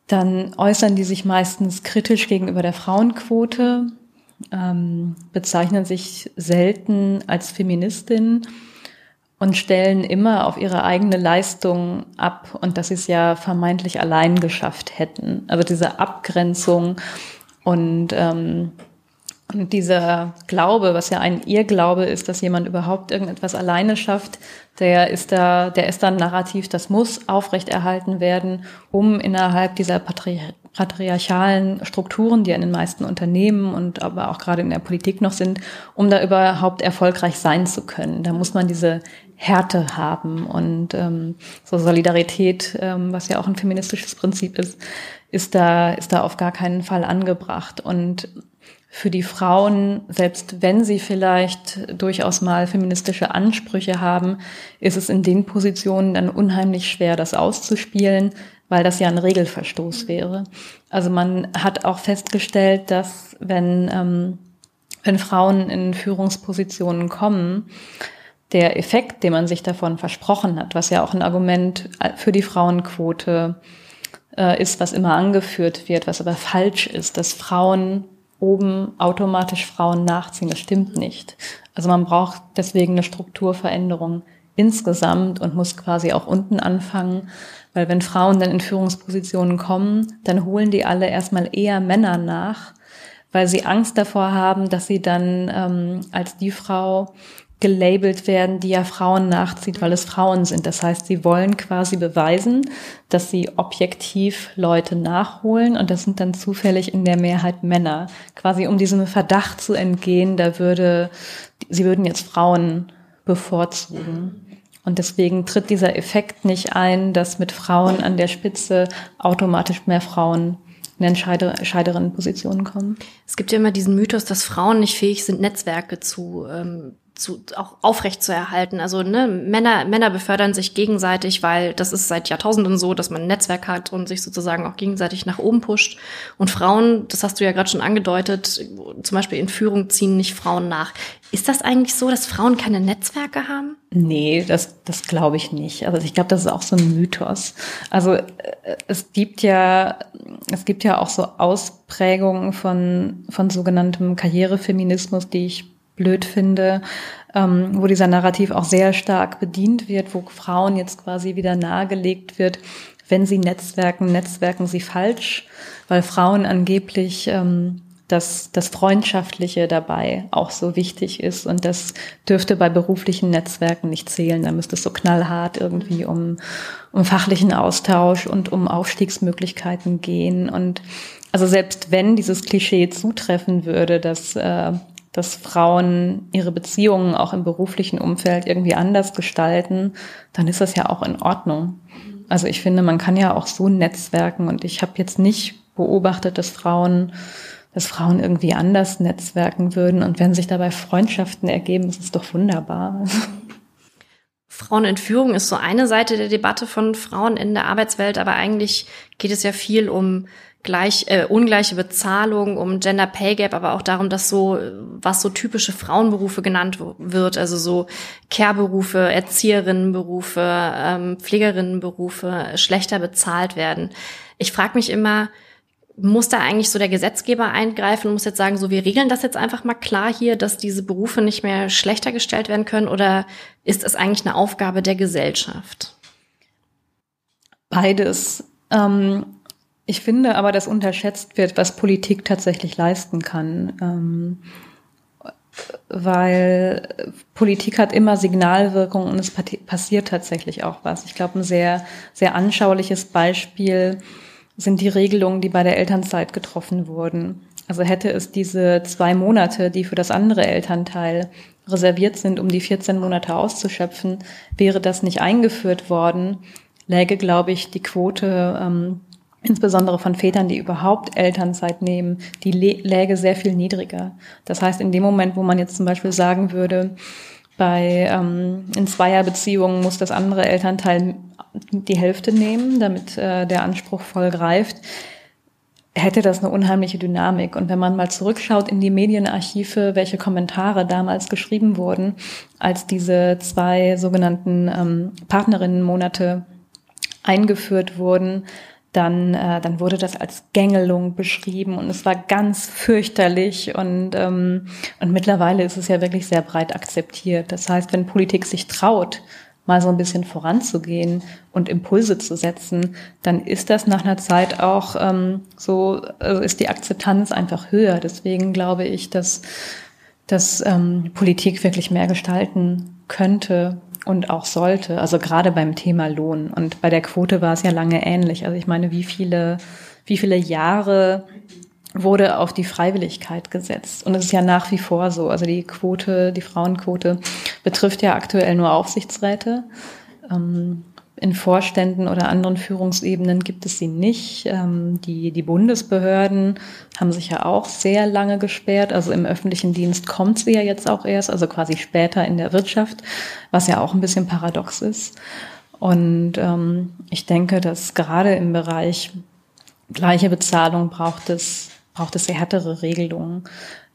dann äußern die sich meistens kritisch gegenüber der Frauenquote, ähm, bezeichnen sich selten als Feministin und stellen immer auf ihre eigene Leistung ab und dass sie es ja vermeintlich allein geschafft hätten. Also diese Abgrenzung und ähm, und dieser Glaube, was ja ein Irrglaube ist, dass jemand überhaupt irgendetwas alleine schafft, der ist da, der ist dann narrativ, das muss aufrechterhalten werden, um innerhalb dieser patri patriarchalen Strukturen, die in den meisten Unternehmen und aber auch gerade in der Politik noch sind, um da überhaupt erfolgreich sein zu können. Da muss man diese Härte haben und ähm, so Solidarität, ähm, was ja auch ein feministisches Prinzip ist, ist da ist da auf gar keinen Fall angebracht und für die Frauen, selbst wenn sie vielleicht durchaus mal feministische Ansprüche haben, ist es in den Positionen dann unheimlich schwer, das auszuspielen, weil das ja ein Regelverstoß wäre. Also man hat auch festgestellt, dass wenn, ähm, wenn Frauen in Führungspositionen kommen, der Effekt, den man sich davon versprochen hat, was ja auch ein Argument für die Frauenquote äh, ist, was immer angeführt wird, was aber falsch ist, dass Frauen oben automatisch Frauen nachziehen. Das stimmt nicht. Also man braucht deswegen eine Strukturveränderung insgesamt und muss quasi auch unten anfangen, weil wenn Frauen dann in Führungspositionen kommen, dann holen die alle erstmal eher Männer nach, weil sie Angst davor haben, dass sie dann ähm, als die Frau gelabelt werden, die ja Frauen nachzieht, weil es Frauen sind. Das heißt, sie wollen quasi beweisen, dass sie objektiv Leute nachholen und das sind dann zufällig in der Mehrheit Männer. Quasi um diesem Verdacht zu entgehen, da würde, sie würden jetzt Frauen bevorzugen. Und deswegen tritt dieser Effekt nicht ein, dass mit Frauen an der Spitze automatisch mehr Frauen in entscheideren Positionen kommen. Es gibt ja immer diesen Mythos, dass Frauen nicht fähig sind, Netzwerke zu ähm, zu, auch aufrecht zu erhalten. Also ne, Männer, Männer befördern sich gegenseitig, weil das ist seit Jahrtausenden so, dass man ein Netzwerk hat und sich sozusagen auch gegenseitig nach oben pusht. Und Frauen, das hast du ja gerade schon angedeutet, zum Beispiel in Führung ziehen nicht Frauen nach. Ist das eigentlich so, dass Frauen keine Netzwerke haben? Nee, das, das glaube ich nicht. Also ich glaube, das ist auch so ein Mythos. Also äh, es gibt ja, es gibt ja auch so Ausprägungen von, von sogenanntem Karrierefeminismus, die ich blöd finde, ähm, wo dieser Narrativ auch sehr stark bedient wird, wo Frauen jetzt quasi wieder nahegelegt wird, wenn sie netzwerken, netzwerken sie falsch, weil Frauen angeblich ähm, dass das Freundschaftliche dabei auch so wichtig ist. Und das dürfte bei beruflichen Netzwerken nicht zählen. Da müsste es so knallhart irgendwie um, um fachlichen Austausch und um Aufstiegsmöglichkeiten gehen. Und also selbst wenn dieses Klischee zutreffen würde, dass, äh, dass Frauen ihre Beziehungen auch im beruflichen Umfeld irgendwie anders gestalten, dann ist das ja auch in Ordnung. Also ich finde, man kann ja auch so netzwerken und ich habe jetzt nicht beobachtet, dass Frauen dass Frauen irgendwie anders netzwerken würden und wenn sich dabei Freundschaften ergeben, ist es doch wunderbar. Frauenentführung ist so eine Seite der Debatte von Frauen in der Arbeitswelt, aber eigentlich geht es ja viel um gleich äh, ungleiche Bezahlung, um Gender Pay Gap, aber auch darum, dass so was so typische Frauenberufe genannt wird, also so Care-Berufe, Erzieherinnenberufe, ähm, Pflegerinnenberufe schlechter bezahlt werden. Ich frage mich immer, muss da eigentlich so der Gesetzgeber eingreifen und muss jetzt sagen, so wir regeln das jetzt einfach mal klar hier, dass diese Berufe nicht mehr schlechter gestellt werden können oder ist es eigentlich eine Aufgabe der Gesellschaft? Beides. Ähm, ich finde aber, dass unterschätzt wird, was Politik tatsächlich leisten kann. Ähm, weil Politik hat immer Signalwirkung und es passiert tatsächlich auch was. Ich glaube, ein sehr, sehr anschauliches Beispiel sind die Regelungen, die bei der Elternzeit getroffen wurden. Also hätte es diese zwei Monate, die für das andere Elternteil reserviert sind, um die 14 Monate auszuschöpfen, wäre das nicht eingeführt worden, läge, glaube ich, die Quote ähm, insbesondere von Vätern, die überhaupt Elternzeit nehmen, die läge sehr viel niedriger. Das heißt, in dem Moment, wo man jetzt zum Beispiel sagen würde, bei ähm, in Zweierbeziehungen muss das andere Elternteil die Hälfte nehmen, damit äh, der Anspruch voll greift, hätte das eine unheimliche Dynamik. Und wenn man mal zurückschaut in die Medienarchive, welche Kommentare damals geschrieben wurden, als diese zwei sogenannten ähm, Partnerinnenmonate eingeführt wurden, dann, äh, dann wurde das als Gängelung beschrieben und es war ganz fürchterlich und, ähm, und mittlerweile ist es ja wirklich sehr breit akzeptiert. Das heißt, wenn Politik sich traut, mal so ein bisschen voranzugehen und Impulse zu setzen, dann ist das nach einer Zeit auch ähm, so, also ist die Akzeptanz einfach höher. Deswegen glaube ich, dass, dass ähm, Politik wirklich mehr gestalten könnte und auch sollte. Also gerade beim Thema Lohn. Und bei der Quote war es ja lange ähnlich. Also ich meine, wie viele, wie viele Jahre wurde auf die Freiwilligkeit gesetzt. Und es ist ja nach wie vor so. Also die Quote, die Frauenquote betrifft ja aktuell nur Aufsichtsräte. Ähm, in Vorständen oder anderen Führungsebenen gibt es sie nicht. Ähm, die, die Bundesbehörden haben sich ja auch sehr lange gesperrt. Also im öffentlichen Dienst kommt sie ja jetzt auch erst, also quasi später in der Wirtschaft, was ja auch ein bisschen paradox ist. Und ähm, ich denke, dass gerade im Bereich gleiche Bezahlung braucht es braucht es sehr härtere Regelungen,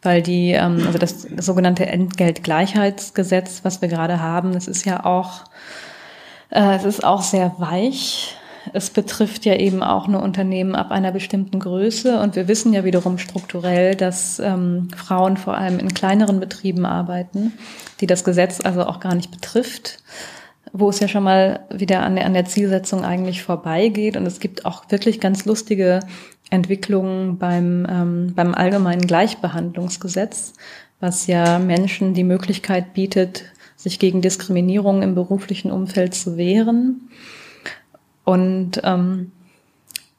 weil die, ähm, also das sogenannte Entgeltgleichheitsgesetz, was wir gerade haben, das ist ja auch, es ist auch sehr weich. Es betrifft ja eben auch nur Unternehmen ab einer bestimmten Größe und wir wissen ja wiederum strukturell, dass ähm, Frauen vor allem in kleineren Betrieben arbeiten, die das Gesetz also auch gar nicht betrifft wo es ja schon mal wieder an der, an der Zielsetzung eigentlich vorbeigeht. Und es gibt auch wirklich ganz lustige Entwicklungen beim, ähm, beim allgemeinen Gleichbehandlungsgesetz, was ja Menschen die Möglichkeit bietet, sich gegen Diskriminierung im beruflichen Umfeld zu wehren. Und ähm,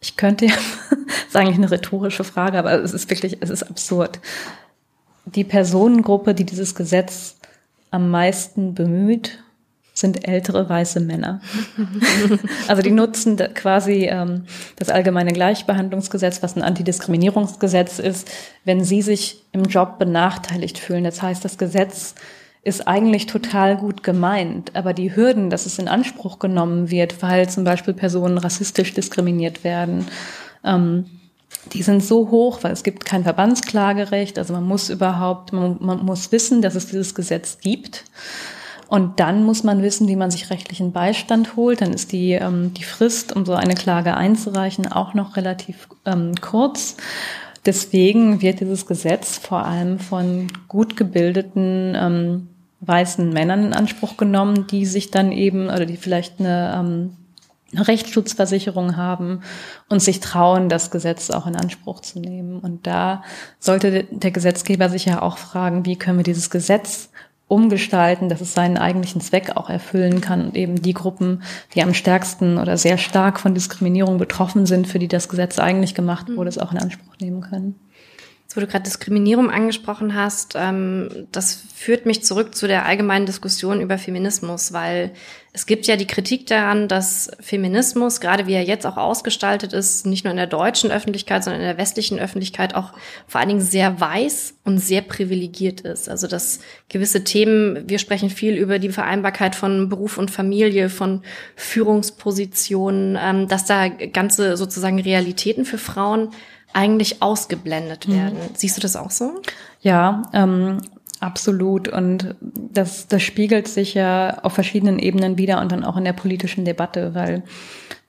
ich könnte ja, das ist eigentlich eine rhetorische Frage, aber es ist wirklich, es ist absurd. Die Personengruppe, die dieses Gesetz am meisten bemüht sind ältere weiße Männer. also die nutzen quasi ähm, das allgemeine Gleichbehandlungsgesetz, was ein Antidiskriminierungsgesetz ist, wenn sie sich im Job benachteiligt fühlen. Das heißt, das Gesetz ist eigentlich total gut gemeint, aber die Hürden, dass es in Anspruch genommen wird, weil zum Beispiel Personen rassistisch diskriminiert werden, ähm, die sind so hoch, weil es gibt kein Verbandsklagerecht. Also man muss überhaupt, man, man muss wissen, dass es dieses Gesetz gibt. Und dann muss man wissen, wie man sich rechtlichen Beistand holt. Dann ist die, ähm, die Frist, um so eine Klage einzureichen, auch noch relativ ähm, kurz. Deswegen wird dieses Gesetz vor allem von gut gebildeten ähm, weißen Männern in Anspruch genommen, die sich dann eben oder die vielleicht eine, ähm, Rechtsschutzversicherung haben und sich trauen, das Gesetz auch in Anspruch zu nehmen. Und da sollte der Gesetzgeber sich ja auch fragen, wie können wir dieses Gesetz umgestalten, dass es seinen eigentlichen Zweck auch erfüllen kann und eben die Gruppen, die am stärksten oder sehr stark von Diskriminierung betroffen sind, für die das Gesetz eigentlich gemacht wurde, es auch in Anspruch nehmen können. Jetzt, wo du gerade Diskriminierung angesprochen hast, ähm, das führt mich zurück zu der allgemeinen Diskussion über Feminismus, weil es gibt ja die Kritik daran, dass Feminismus, gerade wie er jetzt auch ausgestaltet ist, nicht nur in der deutschen Öffentlichkeit, sondern in der westlichen Öffentlichkeit auch vor allen Dingen sehr weiß und sehr privilegiert ist. Also dass gewisse Themen, wir sprechen viel über die Vereinbarkeit von Beruf und Familie, von Führungspositionen, ähm, dass da ganze sozusagen Realitäten für Frauen eigentlich ausgeblendet mhm. werden. Mhm. Siehst du das auch so? Ja, ähm, absolut. Und das, das spiegelt sich ja auf verschiedenen Ebenen wieder und dann auch in der politischen Debatte, weil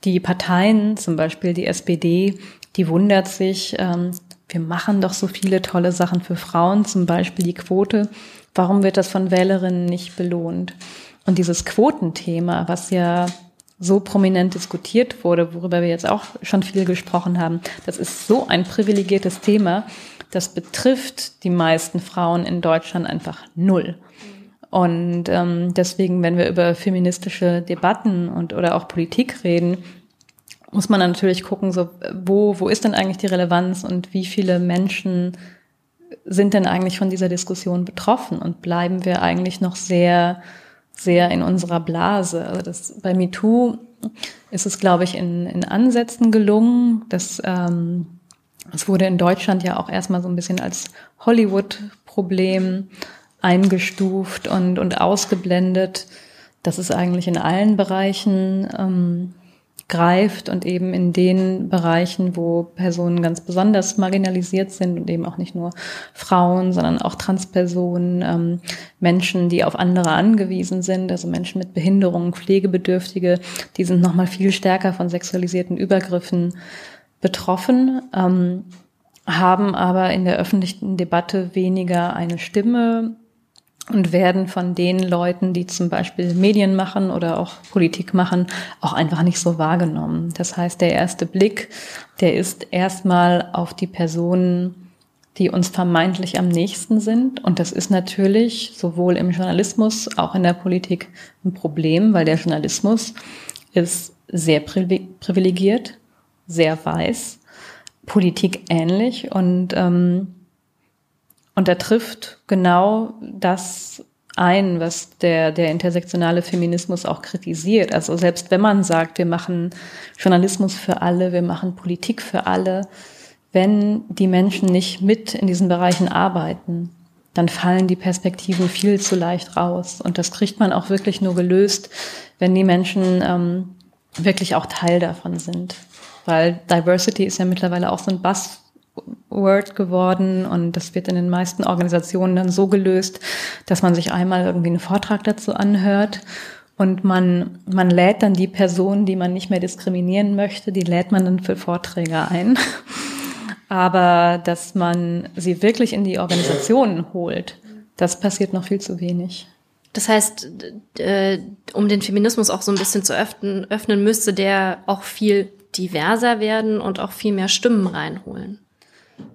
die Parteien, zum Beispiel die SPD, die wundert sich, ähm, wir machen doch so viele tolle Sachen für Frauen, zum Beispiel die Quote. Warum wird das von Wählerinnen nicht belohnt? Und dieses Quotenthema, was ja so prominent diskutiert wurde, worüber wir jetzt auch schon viel gesprochen haben. Das ist so ein privilegiertes Thema. Das betrifft die meisten Frauen in Deutschland einfach null. Und ähm, deswegen, wenn wir über feministische Debatten und oder auch Politik reden, muss man natürlich gucken, so wo wo ist denn eigentlich die Relevanz und wie viele Menschen sind denn eigentlich von dieser Diskussion betroffen und bleiben wir eigentlich noch sehr sehr in unserer Blase. Also das, bei MeToo ist es, glaube ich, in, in Ansätzen gelungen. Das, ähm, das wurde in Deutschland ja auch erstmal so ein bisschen als Hollywood-Problem eingestuft und, und ausgeblendet. Das ist eigentlich in allen Bereichen ähm, greift und eben in den Bereichen, wo Personen ganz besonders marginalisiert sind und eben auch nicht nur Frauen, sondern auch Transpersonen, ähm, Menschen, die auf andere angewiesen sind, also Menschen mit Behinderungen, Pflegebedürftige, die sind nochmal viel stärker von sexualisierten Übergriffen betroffen, ähm, haben aber in der öffentlichen Debatte weniger eine Stimme, und werden von den Leuten, die zum Beispiel Medien machen oder auch Politik machen, auch einfach nicht so wahrgenommen. Das heißt, der erste Blick, der ist erstmal auf die Personen, die uns vermeintlich am nächsten sind. Und das ist natürlich sowohl im Journalismus, auch in der Politik ein Problem, weil der Journalismus ist sehr privilegiert, sehr weiß, Politik ähnlich und ähm, und er trifft genau das ein, was der, der intersektionale Feminismus auch kritisiert. Also selbst wenn man sagt, wir machen Journalismus für alle, wir machen Politik für alle, wenn die Menschen nicht mit in diesen Bereichen arbeiten, dann fallen die Perspektiven viel zu leicht raus. Und das kriegt man auch wirklich nur gelöst, wenn die Menschen ähm, wirklich auch Teil davon sind. Weil Diversity ist ja mittlerweile auch so ein Bass Word geworden und das wird in den meisten Organisationen dann so gelöst, dass man sich einmal irgendwie einen Vortrag dazu anhört und man, man lädt dann die Person, die man nicht mehr diskriminieren möchte, die lädt man dann für Vorträge ein. Aber dass man sie wirklich in die Organisationen holt, das passiert noch viel zu wenig. Das heißt, äh, um den Feminismus auch so ein bisschen zu öffnen, öffnen müsste der auch viel diverser werden und auch viel mehr Stimmen reinholen.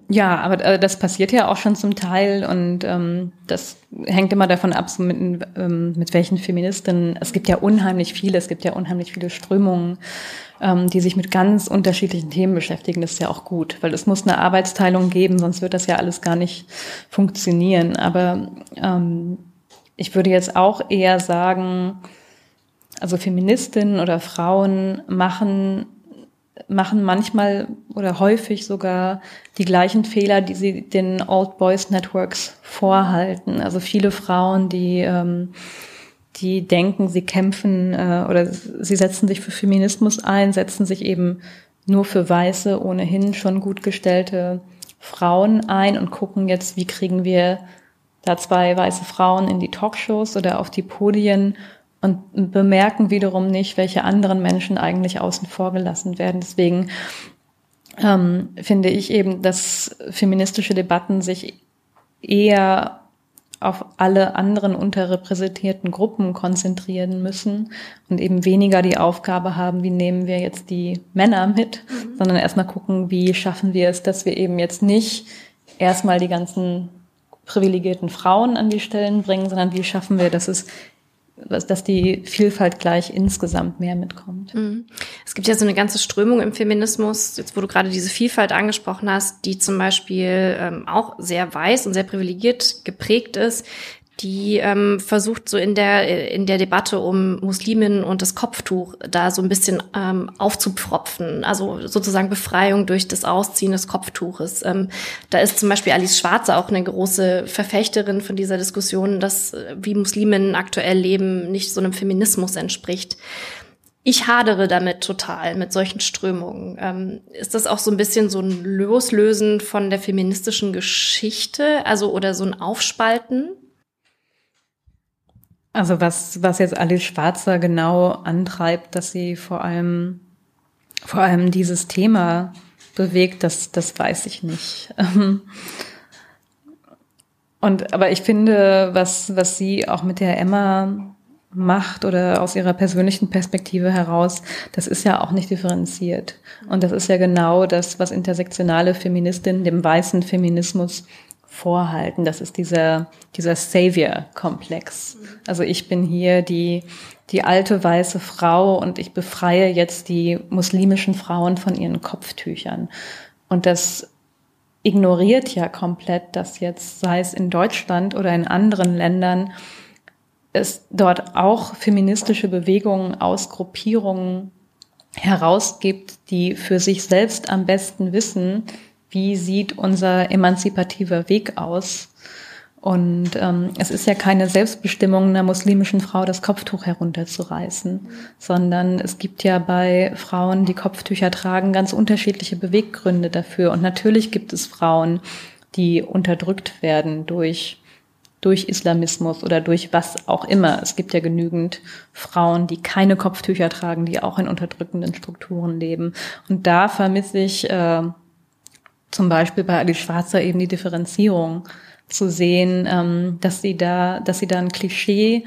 Ja, aber äh, das passiert ja auch schon zum Teil und ähm, das hängt immer davon ab, so mit, ähm, mit welchen Feministinnen. Es gibt ja unheimlich viele, es gibt ja unheimlich viele Strömungen, ähm, die sich mit ganz unterschiedlichen Themen beschäftigen. Das ist ja auch gut, weil es muss eine Arbeitsteilung geben, sonst wird das ja alles gar nicht funktionieren. Aber ähm, ich würde jetzt auch eher sagen, also Feministinnen oder Frauen machen machen manchmal oder häufig sogar die gleichen Fehler, die sie den Old Boys Networks vorhalten. Also viele Frauen, die ähm, die denken, sie kämpfen äh, oder sie setzen sich für Feminismus ein, setzen sich eben nur für weiße, ohnehin schon gut gestellte Frauen ein und gucken jetzt, wie kriegen wir da zwei weiße Frauen in die Talkshows oder auf die Podien und bemerken wiederum nicht, welche anderen Menschen eigentlich außen vor gelassen werden. Deswegen ähm, finde ich eben, dass feministische Debatten sich eher auf alle anderen unterrepräsentierten Gruppen konzentrieren müssen und eben weniger die Aufgabe haben, wie nehmen wir jetzt die Männer mit, mhm. sondern erstmal gucken, wie schaffen wir es, dass wir eben jetzt nicht erstmal die ganzen privilegierten Frauen an die Stellen bringen, sondern wie schaffen wir, dass es dass die Vielfalt gleich insgesamt mehr mitkommt. Mhm. Es gibt ja so eine ganze Strömung im Feminismus, jetzt wo du gerade diese Vielfalt angesprochen hast, die zum Beispiel ähm, auch sehr weiß und sehr privilegiert geprägt ist, die ähm, versucht so in der in der Debatte um Musliminnen und das Kopftuch da so ein bisschen ähm, aufzupfropfen, also sozusagen Befreiung durch das Ausziehen des Kopftuches. Ähm, da ist zum Beispiel Alice Schwarze auch eine große Verfechterin von dieser Diskussion, dass äh, wie Musliminnen aktuell leben nicht so einem Feminismus entspricht. Ich hadere damit total mit solchen Strömungen. Ähm, ist das auch so ein bisschen so ein Loslösen von der feministischen Geschichte, also oder so ein Aufspalten? Also was, was jetzt Alice Schwarzer genau antreibt, dass sie vor allem, vor allem dieses Thema bewegt, das, das weiß ich nicht. Und, aber ich finde, was, was sie auch mit der Emma macht oder aus ihrer persönlichen Perspektive heraus, das ist ja auch nicht differenziert. Und das ist ja genau das, was intersektionale Feministinnen dem weißen Feminismus vorhalten. Das ist dieser, dieser Savior-Komplex. Also ich bin hier die, die alte weiße Frau und ich befreie jetzt die muslimischen Frauen von ihren Kopftüchern. Und das ignoriert ja komplett, dass jetzt, sei es in Deutschland oder in anderen Ländern, es dort auch feministische Bewegungen aus Gruppierungen herausgibt, die für sich selbst am besten wissen, wie sieht unser emanzipativer Weg aus? Und ähm, es ist ja keine Selbstbestimmung einer muslimischen Frau, das Kopftuch herunterzureißen, sondern es gibt ja bei Frauen, die Kopftücher tragen, ganz unterschiedliche Beweggründe dafür. Und natürlich gibt es Frauen, die unterdrückt werden durch durch Islamismus oder durch was auch immer. Es gibt ja genügend Frauen, die keine Kopftücher tragen, die auch in unterdrückenden Strukturen leben. Und da vermisse ich äh, zum Beispiel bei Alice Schwarzer eben die Differenzierung zu sehen, ähm, dass sie da, dass sie da ein Klischee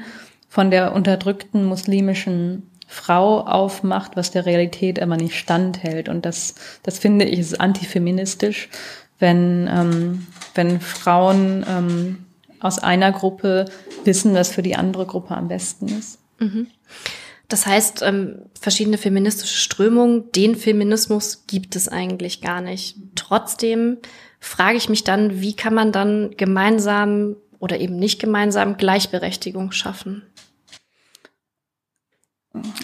von der unterdrückten muslimischen Frau aufmacht, was der Realität aber nicht standhält. Und das, das finde ich ist antifeministisch, wenn, ähm, wenn Frauen ähm, aus einer Gruppe wissen, was für die andere Gruppe am besten ist. Mhm. Das heißt, ähm, verschiedene feministische Strömungen, den Feminismus gibt es eigentlich gar nicht. Trotzdem frage ich mich dann, wie kann man dann gemeinsam oder eben nicht gemeinsam Gleichberechtigung schaffen?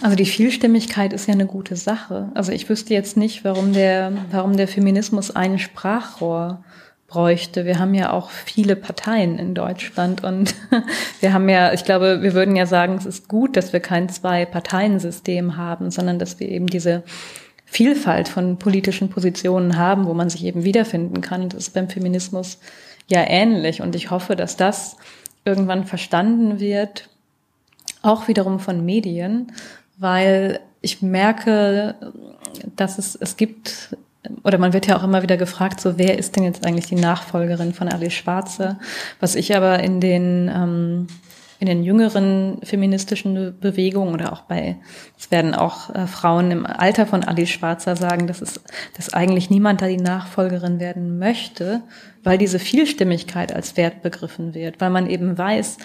Also die Vielstimmigkeit ist ja eine gute Sache. Also ich wüsste jetzt nicht, warum der, warum der Feminismus ein Sprachrohr bräuchte. Wir haben ja auch viele Parteien in Deutschland und wir haben ja, ich glaube, wir würden ja sagen, es ist gut, dass wir kein Zwei-Parteien-System haben, sondern dass wir eben diese Vielfalt von politischen Positionen haben, wo man sich eben wiederfinden kann. Das ist beim Feminismus ja ähnlich und ich hoffe, dass das irgendwann verstanden wird, auch wiederum von Medien, weil ich merke, dass es, es gibt oder man wird ja auch immer wieder gefragt, so wer ist denn jetzt eigentlich die Nachfolgerin von Alice Schwarze? Was ich aber in den ähm, in den jüngeren feministischen Bewegungen oder auch bei, es werden auch äh, Frauen im Alter von Alice Schwarzer sagen, dass es, dass eigentlich niemand da die Nachfolgerin werden möchte, weil diese Vielstimmigkeit als Wert begriffen wird, weil man eben weiß,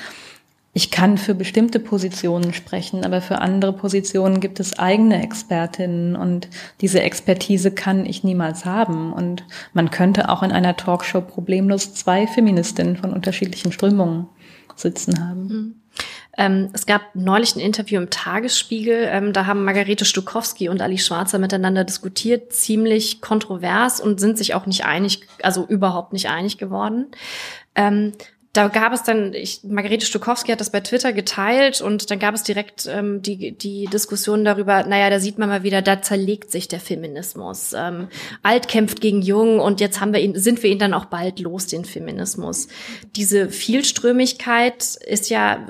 ich kann für bestimmte Positionen sprechen, aber für andere Positionen gibt es eigene Expertinnen und diese Expertise kann ich niemals haben. Und man könnte auch in einer Talkshow problemlos zwei Feministinnen von unterschiedlichen Strömungen sitzen haben. Mhm. Ähm, es gab neulich ein Interview im Tagesspiegel, ähm, da haben Margarete Stukowski und Ali Schwarzer miteinander diskutiert, ziemlich kontrovers und sind sich auch nicht einig, also überhaupt nicht einig geworden. Ähm, da gab es dann, ich, Margarete Stukowski hat das bei Twitter geteilt und dann gab es direkt ähm, die, die Diskussion darüber, naja, da sieht man mal wieder, da zerlegt sich der Feminismus. Ähm, Alt kämpft gegen Jung und jetzt haben wir ihn, sind wir ihn dann auch bald los, den Feminismus. Diese Vielströmigkeit ist ja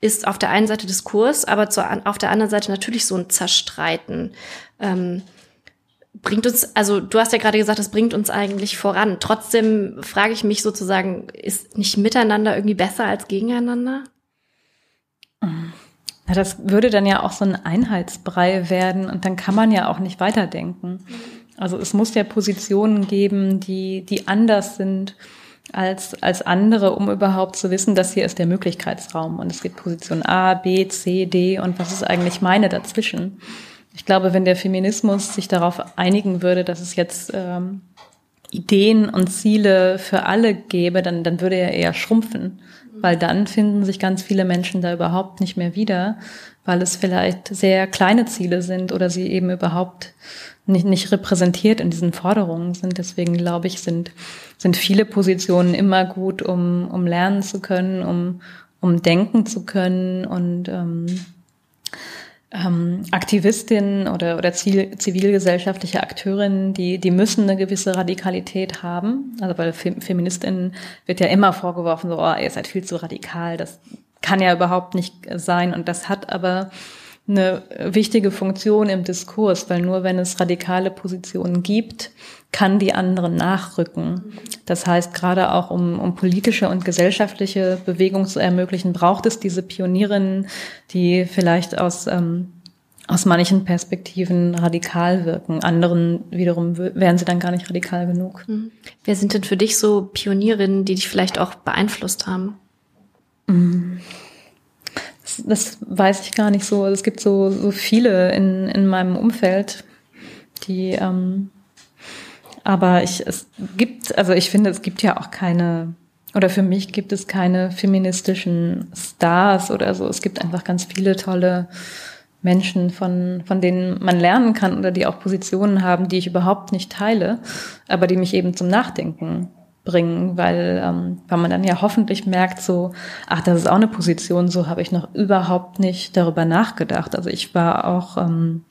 ist auf der einen Seite Diskurs, aber zur, auf der anderen Seite natürlich so ein Zerstreiten. Ähm, bringt uns, also du hast ja gerade gesagt, es bringt uns eigentlich voran. Trotzdem frage ich mich sozusagen, ist nicht miteinander irgendwie besser als gegeneinander? Na, das würde dann ja auch so ein Einheitsbrei werden und dann kann man ja auch nicht weiterdenken. Also es muss ja Positionen geben, die, die anders sind als, als andere, um überhaupt zu wissen, dass hier ist der Möglichkeitsraum und es gibt Position A, B, C, D und was ist eigentlich meine dazwischen. Ich glaube, wenn der Feminismus sich darauf einigen würde, dass es jetzt ähm, Ideen und Ziele für alle gäbe, dann, dann würde er eher schrumpfen, weil dann finden sich ganz viele Menschen da überhaupt nicht mehr wieder, weil es vielleicht sehr kleine Ziele sind oder sie eben überhaupt nicht, nicht repräsentiert in diesen Forderungen sind. Deswegen glaube ich, sind, sind viele Positionen immer gut, um, um lernen zu können, um, um denken zu können und ähm, ähm, Aktivistinnen oder, oder zivilgesellschaftliche Akteurinnen, die, die müssen eine gewisse Radikalität haben. Also bei Feministinnen wird ja immer vorgeworfen, so, oh, ihr seid viel zu radikal. Das kann ja überhaupt nicht sein. Und das hat aber eine wichtige Funktion im Diskurs, weil nur wenn es radikale Positionen gibt, kann die anderen nachrücken. Das heißt, gerade auch um, um politische und gesellschaftliche Bewegung zu ermöglichen, braucht es diese Pionierinnen, die vielleicht aus, ähm, aus manchen Perspektiven radikal wirken. Anderen wiederum wären sie dann gar nicht radikal genug. Mhm. Wer sind denn für dich so Pionierinnen, die dich vielleicht auch beeinflusst haben? Mhm das weiß ich gar nicht so. Es gibt so, so viele in, in meinem Umfeld, die, ähm, aber ich, es gibt, also ich finde, es gibt ja auch keine, oder für mich gibt es keine feministischen Stars oder so. Es gibt einfach ganz viele tolle Menschen, von, von denen man lernen kann oder die auch Positionen haben, die ich überhaupt nicht teile, aber die mich eben zum Nachdenken bringen, weil, ähm, weil man dann ja hoffentlich merkt, so, ach, das ist auch eine Position, so habe ich noch überhaupt nicht darüber nachgedacht. Also ich war auch ähm,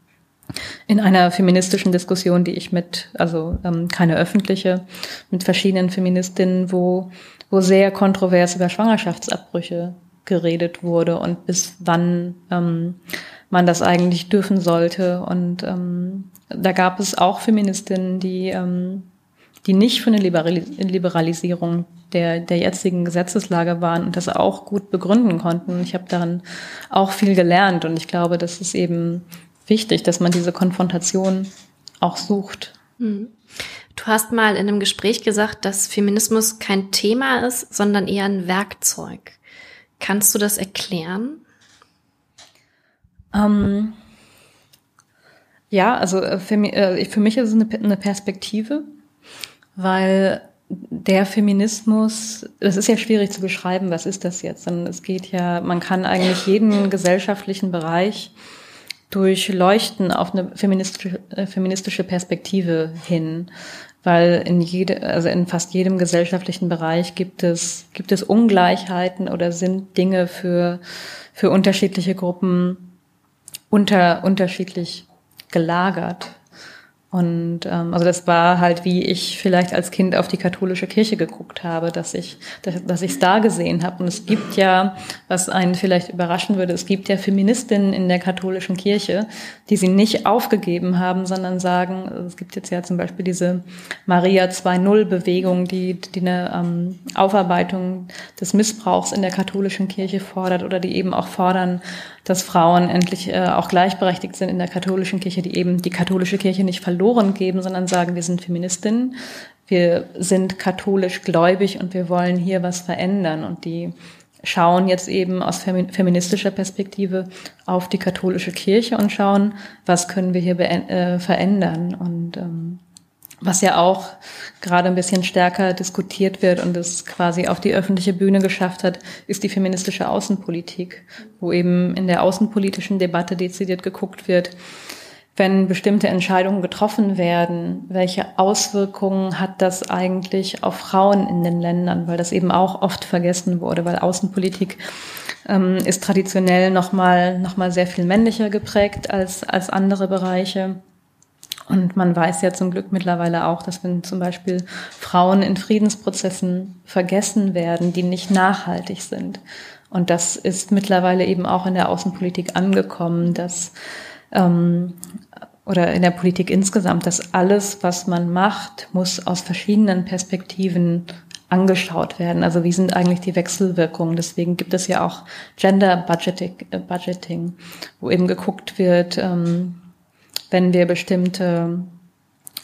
in einer feministischen Diskussion, die ich mit, also ähm, keine öffentliche, mit verschiedenen Feministinnen, wo, wo sehr kontrovers über Schwangerschaftsabbrüche geredet wurde und bis wann ähm, man das eigentlich dürfen sollte. Und ähm, da gab es auch Feministinnen, die ähm, die nicht für eine Liberalisierung der, der jetzigen Gesetzeslage waren und das auch gut begründen konnten. Ich habe daran auch viel gelernt und ich glaube, das ist eben wichtig, dass man diese Konfrontation auch sucht. Mhm. Du hast mal in einem Gespräch gesagt, dass Feminismus kein Thema ist, sondern eher ein Werkzeug. Kannst du das erklären? Ähm, ja, also äh, für mich, äh, für mich ist es eine Perspektive weil der Feminismus, das ist ja schwierig zu beschreiben, was ist das jetzt? Und es geht ja, man kann eigentlich jeden gesellschaftlichen Bereich durchleuchten auf eine feministische, äh, feministische Perspektive hin, weil in jede, also in fast jedem gesellschaftlichen Bereich gibt es, gibt es Ungleichheiten oder sind Dinge für, für unterschiedliche Gruppen unter, unterschiedlich gelagert. Und ähm, also das war halt, wie ich vielleicht als Kind auf die katholische Kirche geguckt habe, dass ich dass, dass da gesehen habe. Und es gibt ja, was einen vielleicht überraschen würde, es gibt ja Feministinnen in der katholischen Kirche, die sie nicht aufgegeben haben, sondern sagen, es gibt jetzt ja zum Beispiel diese Maria 2.0-Bewegung, die, die eine ähm, Aufarbeitung des Missbrauchs in der katholischen Kirche fordert oder die eben auch fordern, dass Frauen endlich äh, auch gleichberechtigt sind in der katholischen Kirche, die eben die katholische Kirche nicht verloren geben, sondern sagen, wir sind Feministinnen, wir sind katholisch gläubig und wir wollen hier was verändern. Und die schauen jetzt eben aus feministischer Perspektive auf die katholische Kirche und schauen, was können wir hier äh, verändern. Und ähm, was ja auch gerade ein bisschen stärker diskutiert wird und es quasi auf die öffentliche Bühne geschafft hat, ist die feministische Außenpolitik, wo eben in der außenpolitischen Debatte dezidiert geguckt wird, wenn bestimmte Entscheidungen getroffen werden, welche Auswirkungen hat das eigentlich auf Frauen in den Ländern, weil das eben auch oft vergessen wurde, weil Außenpolitik ähm, ist traditionell nochmal noch mal sehr viel männlicher geprägt als, als andere Bereiche. Und man weiß ja zum Glück mittlerweile auch, dass wenn zum Beispiel Frauen in Friedensprozessen vergessen werden, die nicht nachhaltig sind. Und das ist mittlerweile eben auch in der Außenpolitik angekommen, dass ähm, oder in der Politik insgesamt, dass alles, was man macht, muss aus verschiedenen Perspektiven angeschaut werden. Also wie sind eigentlich die Wechselwirkungen? Deswegen gibt es ja auch Gender Budgeting, äh, wo eben geguckt wird, ähm, wenn wir bestimmte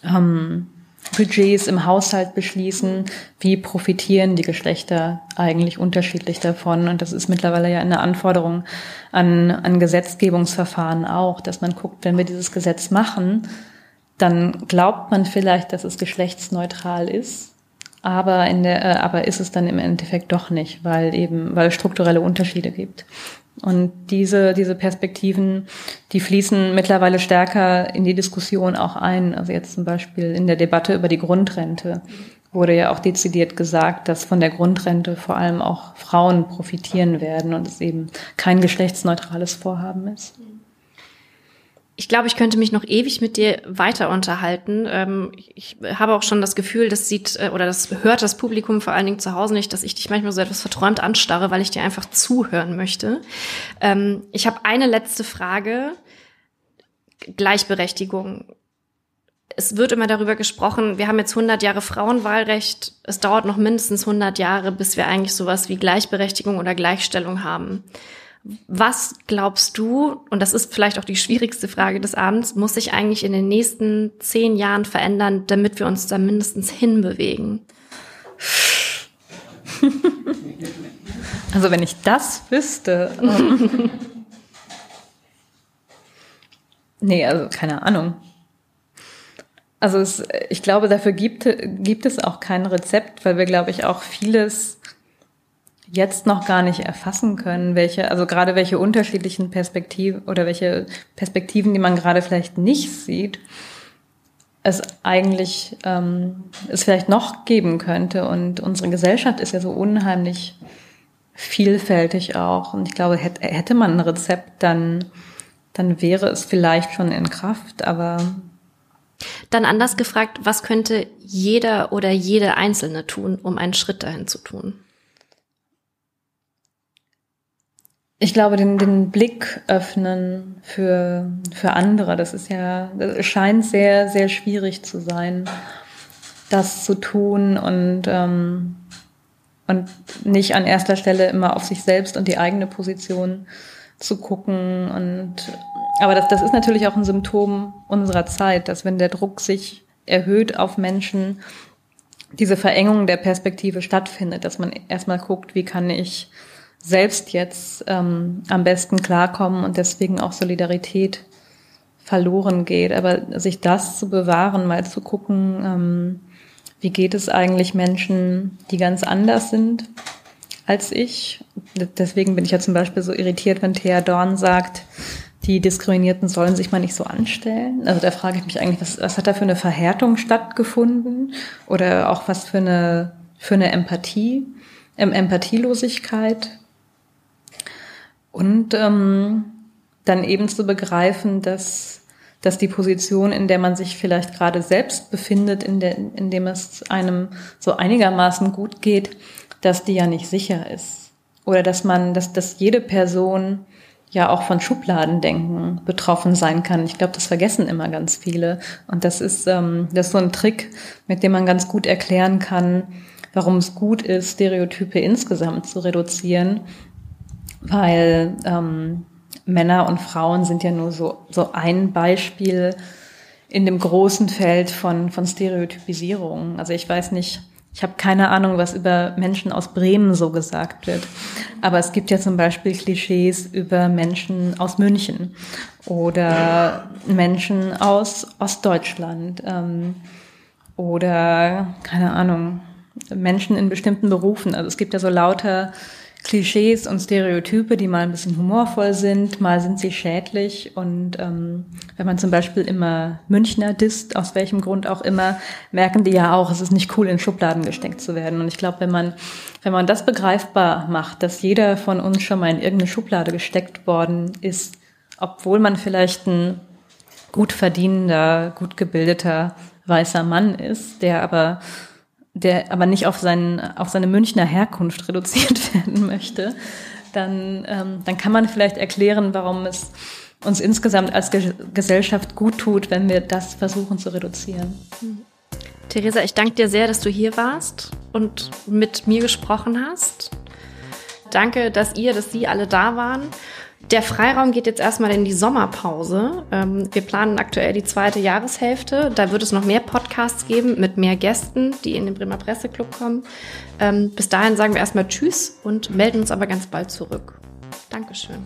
ähm, Budgets im Haushalt beschließen, wie profitieren die Geschlechter eigentlich unterschiedlich davon. Und das ist mittlerweile ja eine Anforderung an, an Gesetzgebungsverfahren auch, dass man guckt, wenn wir dieses Gesetz machen, dann glaubt man vielleicht, dass es geschlechtsneutral ist, aber in der, äh, aber ist es dann im Endeffekt doch nicht, weil eben, weil es strukturelle Unterschiede gibt. Und diese, diese Perspektiven, die fließen mittlerweile stärker in die Diskussion auch ein. Also jetzt zum Beispiel in der Debatte über die Grundrente wurde ja auch dezidiert gesagt, dass von der Grundrente vor allem auch Frauen profitieren werden und es eben kein geschlechtsneutrales Vorhaben ist. Ich glaube, ich könnte mich noch ewig mit dir weiter unterhalten. Ähm, ich habe auch schon das Gefühl, das sieht äh, oder das hört das Publikum vor allen Dingen zu Hause nicht, dass ich dich manchmal so etwas verträumt anstarre, weil ich dir einfach zuhören möchte. Ähm, ich habe eine letzte Frage. Gleichberechtigung. Es wird immer darüber gesprochen, wir haben jetzt 100 Jahre Frauenwahlrecht. Es dauert noch mindestens 100 Jahre, bis wir eigentlich sowas wie Gleichberechtigung oder Gleichstellung haben. Was glaubst du, und das ist vielleicht auch die schwierigste Frage des Abends, muss sich eigentlich in den nächsten zehn Jahren verändern, damit wir uns da mindestens hinbewegen? Also wenn ich das wüsste. nee, also keine Ahnung. Also es, ich glaube, dafür gibt, gibt es auch kein Rezept, weil wir, glaube ich, auch vieles jetzt noch gar nicht erfassen können, welche, also gerade welche unterschiedlichen Perspektiven oder welche Perspektiven, die man gerade vielleicht nicht sieht, es eigentlich ähm, es vielleicht noch geben könnte. Und unsere Gesellschaft ist ja so unheimlich vielfältig auch. Und ich glaube, hätte, man ein Rezept, dann, dann wäre es vielleicht schon in Kraft, aber dann anders gefragt, was könnte jeder oder jede Einzelne tun, um einen Schritt dahin zu tun? Ich glaube, den, den Blick öffnen für, für andere, das ist ja, das scheint sehr, sehr schwierig zu sein, das zu tun und, ähm, und nicht an erster Stelle immer auf sich selbst und die eigene Position zu gucken. Und, aber das, das ist natürlich auch ein Symptom unserer Zeit, dass wenn der Druck sich erhöht auf Menschen, diese Verengung der Perspektive stattfindet, dass man erstmal guckt, wie kann ich selbst jetzt ähm, am besten klarkommen und deswegen auch Solidarität verloren geht. Aber sich das zu bewahren, mal zu gucken, ähm, wie geht es eigentlich Menschen, die ganz anders sind als ich. Deswegen bin ich ja zum Beispiel so irritiert, wenn Thea Dorn sagt, die Diskriminierten sollen sich mal nicht so anstellen. Also da frage ich mich eigentlich, was, was hat da für eine Verhärtung stattgefunden? Oder auch was für eine, für eine Empathie, ähm, Empathielosigkeit? Und ähm, dann eben zu begreifen, dass, dass die Position, in der man sich vielleicht gerade selbst befindet, in, der, in dem es einem so einigermaßen gut geht, dass die ja nicht sicher ist. Oder dass man, dass, dass jede Person ja auch von Schubladendenken betroffen sein kann. Ich glaube, das vergessen immer ganz viele. Und das ist, ähm, das ist so ein Trick, mit dem man ganz gut erklären kann, warum es gut ist, Stereotype insgesamt zu reduzieren weil ähm, Männer und Frauen sind ja nur so, so ein Beispiel in dem großen Feld von, von Stereotypisierung. Also ich weiß nicht, ich habe keine Ahnung, was über Menschen aus Bremen so gesagt wird. Aber es gibt ja zum Beispiel Klischees über Menschen aus München oder Menschen aus Ostdeutschland ähm, oder keine Ahnung, Menschen in bestimmten Berufen. Also es gibt ja so lauter Klischees und Stereotype, die mal ein bisschen humorvoll sind, mal sind sie schädlich. Und ähm, wenn man zum Beispiel immer Münchner disst, aus welchem Grund auch immer, merken die ja auch, es ist nicht cool, in Schubladen gesteckt zu werden. Und ich glaube, wenn man, wenn man das begreifbar macht, dass jeder von uns schon mal in irgendeine Schublade gesteckt worden ist, obwohl man vielleicht ein gut verdienender, gut gebildeter weißer Mann ist, der aber der aber nicht auf, seinen, auf seine Münchner Herkunft reduziert werden möchte, dann, ähm, dann kann man vielleicht erklären, warum es uns insgesamt als Ge Gesellschaft gut tut, wenn wir das versuchen zu reduzieren. Theresa, ich danke dir sehr, dass du hier warst und mit mir gesprochen hast. Danke, dass ihr, dass Sie alle da waren. Der Freiraum geht jetzt erstmal in die Sommerpause. Ähm, wir planen aktuell die zweite Jahreshälfte. Da wird es noch mehr Podcasts geben mit mehr Gästen, die in den Bremer Presseclub kommen. Ähm, bis dahin sagen wir erstmal Tschüss und melden uns aber ganz bald zurück. Dankeschön.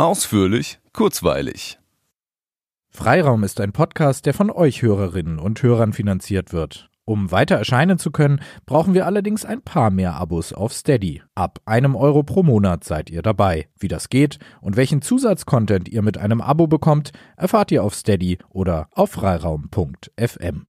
Ausführlich, kurzweilig. Freiraum ist ein Podcast, der von euch Hörerinnen und Hörern finanziert wird. Um weiter erscheinen zu können, brauchen wir allerdings ein paar mehr Abos auf Steady. Ab einem Euro pro Monat seid ihr dabei. Wie das geht und welchen Zusatzcontent ihr mit einem Abo bekommt, erfahrt ihr auf Steady oder auf freiraum.fm.